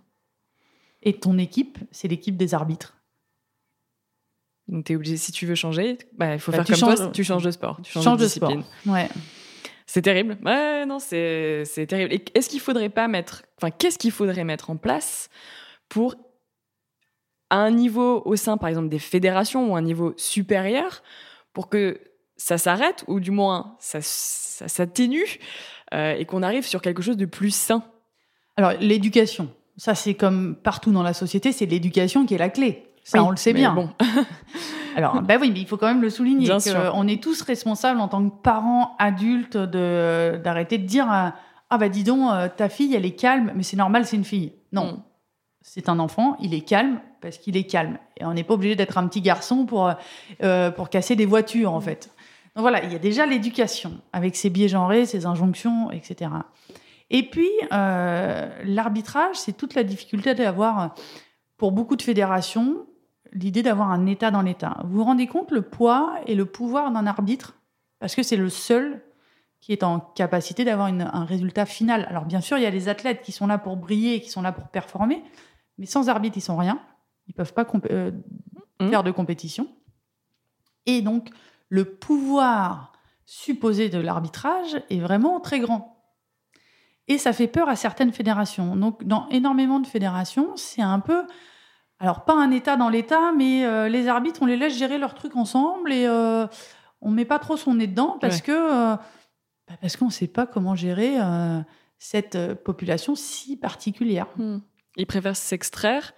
Et ton équipe, c'est l'équipe des arbitres. Donc, tu es obligé, si tu veux changer, bah, il faut bah, faire comme toi, tu changes de sport. Tu changes, de, discipline. Ouais. C'est terrible. Ouais, non, c'est terrible. est-ce qu'il faudrait pas mettre. Enfin, qu'est-ce qu'il faudrait mettre en place pour, à un niveau au sein, par exemple, des fédérations ou un niveau supérieur, pour que ça s'arrête, ou du moins ça, ça s'atténue, euh, et qu'on arrive sur quelque chose de plus sain Alors, l'éducation. Ça, c'est comme partout dans la société, c'est l'éducation qui est la clé. Ça, on le sait bien. Bon. Alors, bah oui, mais il faut quand même le souligner. on est tous responsables en tant que parents adultes de d'arrêter de dire ah bah dis donc euh, ta fille elle est calme, mais c'est normal, c'est une fille. Non, mm. C'est un enfant, il est calme parce qu'il est calme. Et on n'est pas obligé d'être un petit garçon pour euh, pour casser des voitures en mm. fait. Donc voilà, il y a déjà l'éducation avec ses biais genrés, ses injonctions, etc. Et puis l'arbitrage, c'est toute la difficulté d'avoir pour beaucoup de fédérations l'idée d'avoir un État dans l'État. Vous vous rendez compte le poids et le pouvoir d'un arbitre? Parce que c'est le seul qui est en capacité d'avoir un résultat final. Alors bien sûr, il y a les athlètes qui sont là pour briller, qui sont là pour performer, mais sans arbitre, ils sont rien. Ils peuvent pas euh, mmh. faire de compétition. Et donc, le pouvoir supposé de l'arbitrage est vraiment très grand. Et ça fait peur à certaines fédérations. Donc, dans énormément de fédérations, c'est un peu alors pas un État dans l'État, mais euh, les arbitres, on les laisse gérer leurs trucs ensemble et euh, on met pas trop son nez dedans parce que euh, bah, parce qu'on ne sait pas comment gérer cette population si particulière. Hmm. Ils préfèrent s'extraire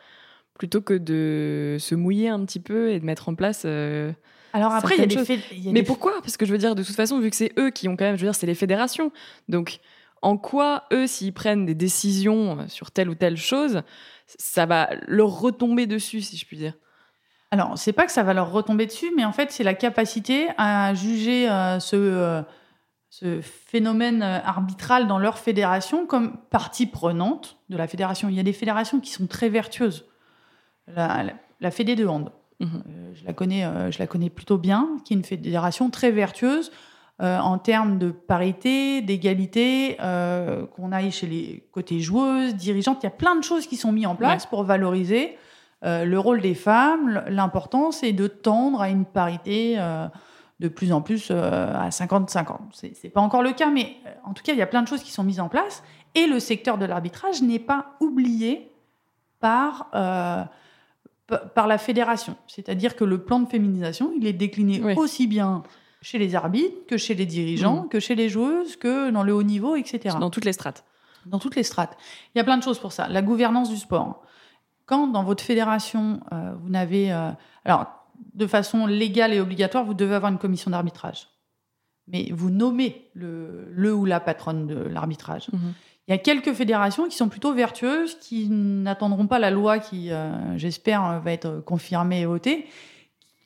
plutôt que de se mouiller un petit peu et de mettre en place. alors après, il y a des faits. Mais pourquoi? Parce que je veux dire, de toute façon, vu que c'est eux qui ont quand même, je veux dire, c'est les fédérations. Donc, en quoi eux, s'ils prennent des décisions sur telle ou telle chose, ça va leur retomber dessus, si je puis dire? Alors, c'est pas que ça va leur retomber dessus, mais en fait, c'est la capacité à juger euh, ce, euh, ce, phénomène euh, arbitral dans leur fédération comme partie prenante de la fédération. Il y a des fédérations qui sont très vertueuses. La, la, Fédé de hand, mhm. je, la connais, je la connais plutôt bien, qui est une fédération très vertueuse euh, en termes de parité, d'égalité, euh, qu'on aille chez les côtés joueuses, dirigeantes. Il y a plein de choses qui sont mises en place pour valoriser euh, le rôle des femmes. L'importance est de tendre à une parité de plus en plus à 50-50. C'est pas encore le cas, mais en tout cas, il y a plein de choses qui sont mises en place. Et le secteur de l'arbitrage n'est pas oublié par par la fédération. C'est-à-dire que le plan de féminisation, il est décliné aussi bien chez les arbitres, que chez les dirigeants, mm. que chez les joueuses, que dans le haut niveau, etc. Dans toutes les strates. Dans toutes les strates. Il y a plein de choses pour ça. La gouvernance du sport. Quand dans votre fédération, euh, vous n'avez... Euh, alors, de façon légale et obligatoire, vous devez avoir une commission d'arbitrage. Mais vous nommez le, le ou la patronne de l'arbitrage. Mm-hmm. Il y a quelques fédérations qui sont plutôt vertueuses, qui n'attendront pas la loi qui, euh, j'espère, va être confirmée et votée,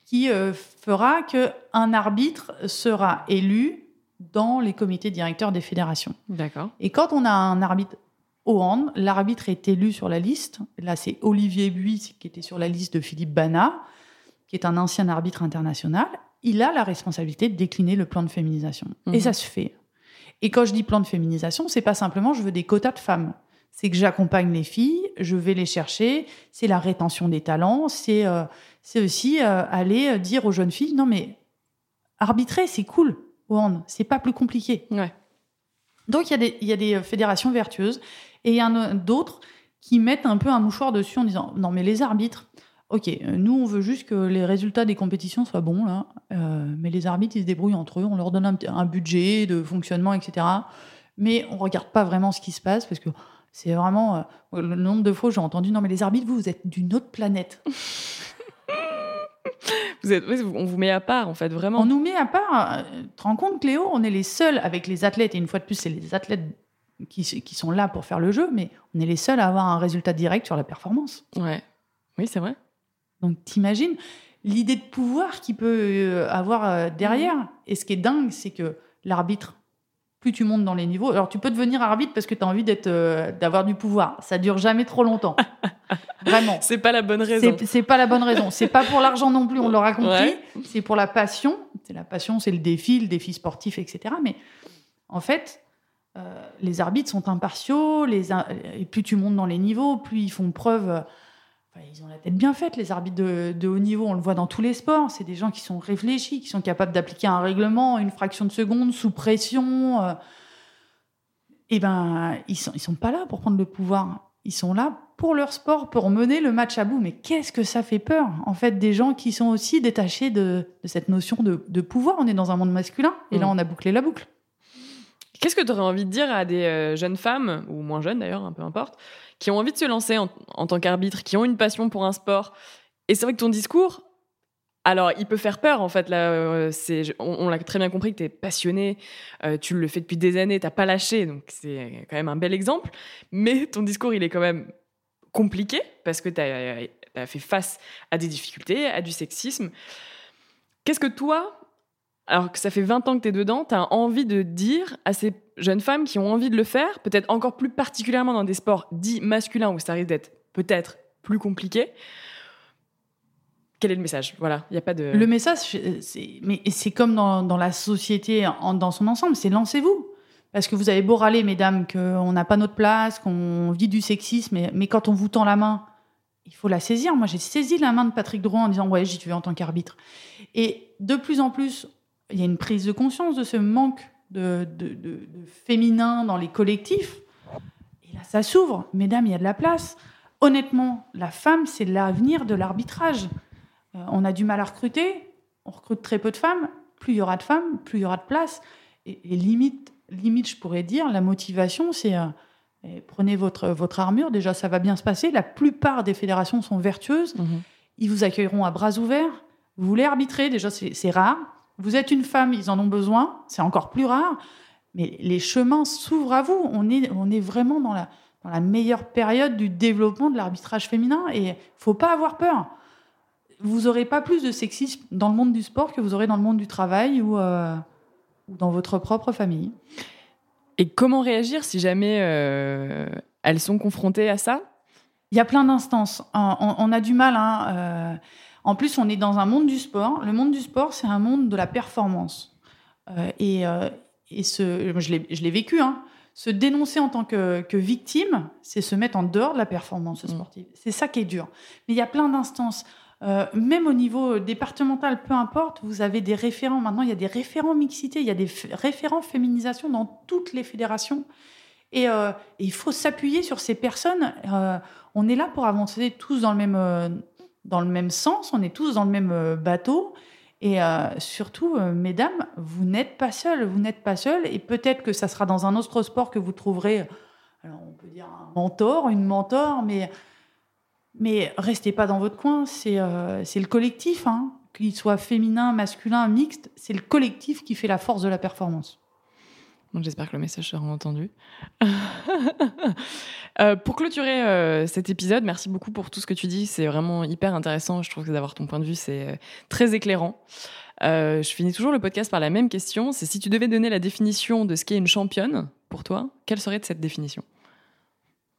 qui euh, fera qu'un arbitre sera élu dans les comités directeurs des fédérations. D'accord. Et quand on a un arbitre au hand, l'arbitre est élu sur la liste. Là, c'est Olivier Buis qui était sur la liste de Philippe Bana, qui est un ancien arbitre international. Il a la responsabilité de décliner le plan de féminisation. Et mhm. ça se fait. Et quand je dis plan de féminisation, c'est pas simplement je veux des quotas de femmes. C'est que j'accompagne les filles, je vais les chercher, c'est la rétention des talents, c'est euh, c'est aussi euh, aller euh, dire aux jeunes filles non mais arbitrer c'est cool c'est pas plus compliqué. Ouais. Donc il y, a des, y a des fédérations vertueuses et il y en a d'autres qui mettent un peu un mouchoir dessus en disant non mais les arbitres, ok, nous on veut juste que les résultats des compétitions soient bons là, mais les arbitres ils se débrouillent entre eux, on leur donne un, budget de fonctionnement etc. Mais on regarde pas vraiment ce qui se passe parce que c'est vraiment le nombre de fois j'ai entendu non mais les arbitres vous vous êtes d'une autre planète. vous êtes, on vous met à part, en fait, vraiment. On nous met à part. Tu te rends compte, Cléo On est les seuls avec les athlètes, et une fois de plus, c'est les athlètes qui, qui, sont là pour faire le jeu, mais on est les seuls à avoir un résultat direct sur la performance. Ouais. Oui, c'est vrai. Donc, t'imagines l'idée de pouvoir qu'il peut euh, avoir euh, derrière. Et ce qui est dingue, c'est que l'arbitre, plus tu montes dans les niveaux. Alors, tu peux devenir arbitre parce que tu as envie d'être, euh, d'avoir du pouvoir. Ça dure jamais trop longtemps. Vraiment. C'est pas la bonne raison. C'est pas la bonne raison. C'est pas pour l'argent non plus, on l'aura compris. C'est pour la passion. C'est la passion, c'est le défi, le défi sportif, etc. Mais en fait, euh, les arbitres sont impartiaux. Les, et plus tu montes dans les niveaux, plus ils font preuve ils ont la tête bien faite, les arbitres de, haut niveau. On le voit dans tous les sports. C'est des gens qui sont réfléchis, qui sont capables d'appliquer un règlement, une fraction de seconde, sous pression. Euh. Eh ben, ils sont, ils sont pas là pour prendre le pouvoir. Ils sont là pour leur sport, pour mener le match à bout. Mais qu'est-ce que ça fait peur, en fait, des gens qui sont aussi détachés de, cette notion de, pouvoir? On est dans un monde masculin, et là, mm. on a bouclé la boucle. Qu'est-ce que tu aurais envie de dire à des euh, jeunes femmes, ou moins jeunes d'ailleurs, peu importe, qui ont envie de se lancer en, tant qu'arbitre, qui ont une passion pour un sport Et c'est vrai que ton discours, alors, il peut faire peur, en fait. Là, euh, on, l'a très bien compris que tu es passionné, euh, tu le fais depuis des années, tu pas lâché, donc c'est quand même un bel exemple. Mais ton discours, il est quand même compliqué parce que tu as, fait face à des difficultés, à du sexisme. Qu'est-ce que toi, alors que ça fait 20 ans que tu es dedans, tu as envie de dire à ces jeunes femmes qui ont envie de le faire, peut-être encore plus particulièrement dans des sports dits masculins où ça risque d'être peut-être plus compliqué. Quel est le message? Voilà, il n'y a pas de. Le message, c'est, mais c'est comme dans, la société dans son ensemble, c'est lancez-vous. Parce que vous avez beau râler, mesdames, qu'on n'a pas notre place, qu'on vit du sexisme, mais, mais, quand on vous tend la main, il faut la saisir. Moi, j'ai saisi la main de Patrick Drouin en disant Ouais, j'y vais en tant qu'arbitre. Et de plus en plus, il y a une prise de conscience de ce manque de, féminin dans les collectifs. Et là, ça s'ouvre. Mesdames, il y a de la place. Honnêtement, la femme, c'est l'avenir de l'arbitrage. Euh, on a du mal à recruter. On recrute très peu de femmes. Plus il y aura de femmes, plus il y aura de place. Et, limite, limite, je pourrais dire, la motivation, c'est euh, eh, prenez votre, votre armure. Déjà, ça va bien se passer. La plupart des fédérations sont vertueuses. Mhm. Ils vous accueilleront à bras ouverts. Vous voulez arbitrer, déjà, c'est rare. Vous êtes une femme, ils en ont besoin, c'est encore plus rare, mais les chemins s'ouvrent à vous. On est, on est vraiment dans la, dans la meilleure période du développement de l'arbitrage féminin et faut pas avoir peur. Vous n'aurez pas plus de sexisme dans le monde du sport que vous aurez dans le monde du travail ou, euh, ou dans votre propre famille. Et comment réagir si jamais euh, elles sont confrontées à ça? Il y a plein d'instances. On, a du mal. Hein, euh, en plus, on est dans un monde du sport. Le monde du sport, c'est un monde de la performance. Euh, et, euh, ce, je l'ai vécu. Hein. Se dénoncer en tant que, victime, c'est se mettre en dehors de la performance mmh. sportive. C'est ça qui est dur. Mais il y a plein d'instances. Euh, même au niveau départemental, peu importe, vous avez des référents. Maintenant, il y a des référents mixité, il y a des référents féminisation dans toutes les fédérations. Et, il faut s'appuyer sur ces personnes. on est là pour avancer tous dans le même dans le même sens, on est tous dans le même euh, bateau. Et euh, surtout, euh, mesdames, vous n'êtes pas seules, vous n'êtes pas seules. Et peut-être que ça sera dans un autre sport que vous trouverez, alors on peut dire un mentor, une mentor, mais, mais restez pas dans votre coin. C'est c'est le collectif, hein. qu'il soit féminin, masculin, mixte, c'est le collectif qui fait la force de la performance. J'espère que le message sera entendu. Euh, pour clôturer euh, cet épisode, merci beaucoup pour tout ce que tu dis. C'est vraiment hyper intéressant. Je trouve que d'avoir ton point de vue, c'est euh, très éclairant. je finis toujours le podcast par la même question. C'est si tu devais donner la définition de ce qu'est une championne pour toi, quelle serait cette définition?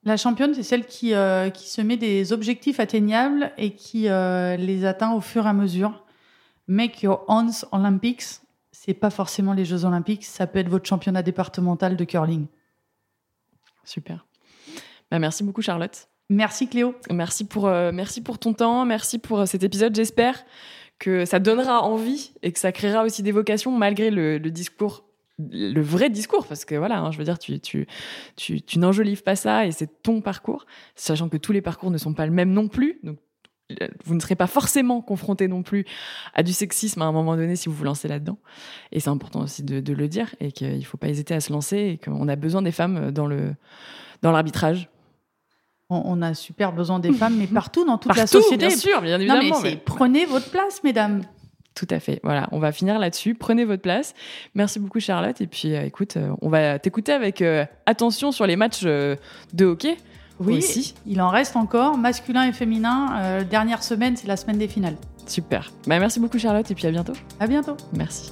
La championne, c'est celle qui, qui se met des objectifs atteignables et qui les atteint au fur et à mesure. Make your own Olympics c'est pas forcément les Jeux Olympiques, ça peut être votre championnat départemental de curling. Super. Bah, merci beaucoup Charlotte. Merci Cléo. Merci pour, euh, merci pour ton temps, merci pour euh, cet épisode. J'espère que ça donnera envie et que ça créera aussi des vocations malgré le, discours le vrai discours, parce que voilà, hein, je veux dire, tu, tu, tu, tu n'enjolives pas ça et c'est ton parcours, sachant que tous les parcours ne sont pas le même non plus. Donc, vous ne serez pas forcément confronté non plus à du sexisme à un moment donné si vous vous lancez là-dedans. Et c'est important aussi de, le dire et qu'il ne faut pas hésiter à se lancer et qu'on a besoin des femmes dans le dans l'arbitrage. On, a super besoin des femmes, mais partout dans toute la société. Bien sûr, bien évidemment. mais, prenez votre place, mesdames. Tout à fait. Voilà, on va finir là-dessus. Prenez votre place. Merci beaucoup, Charlotte. Et puis, euh, écoute, euh, on va t'écouter avec euh, attention sur les matchs de hockey oui. Il en reste encore, masculin et féminin. Euh, dernière semaine, c'est la semaine des finales. Super. Bah, merci beaucoup Charlotte et puis à bientôt. À bientôt. Merci.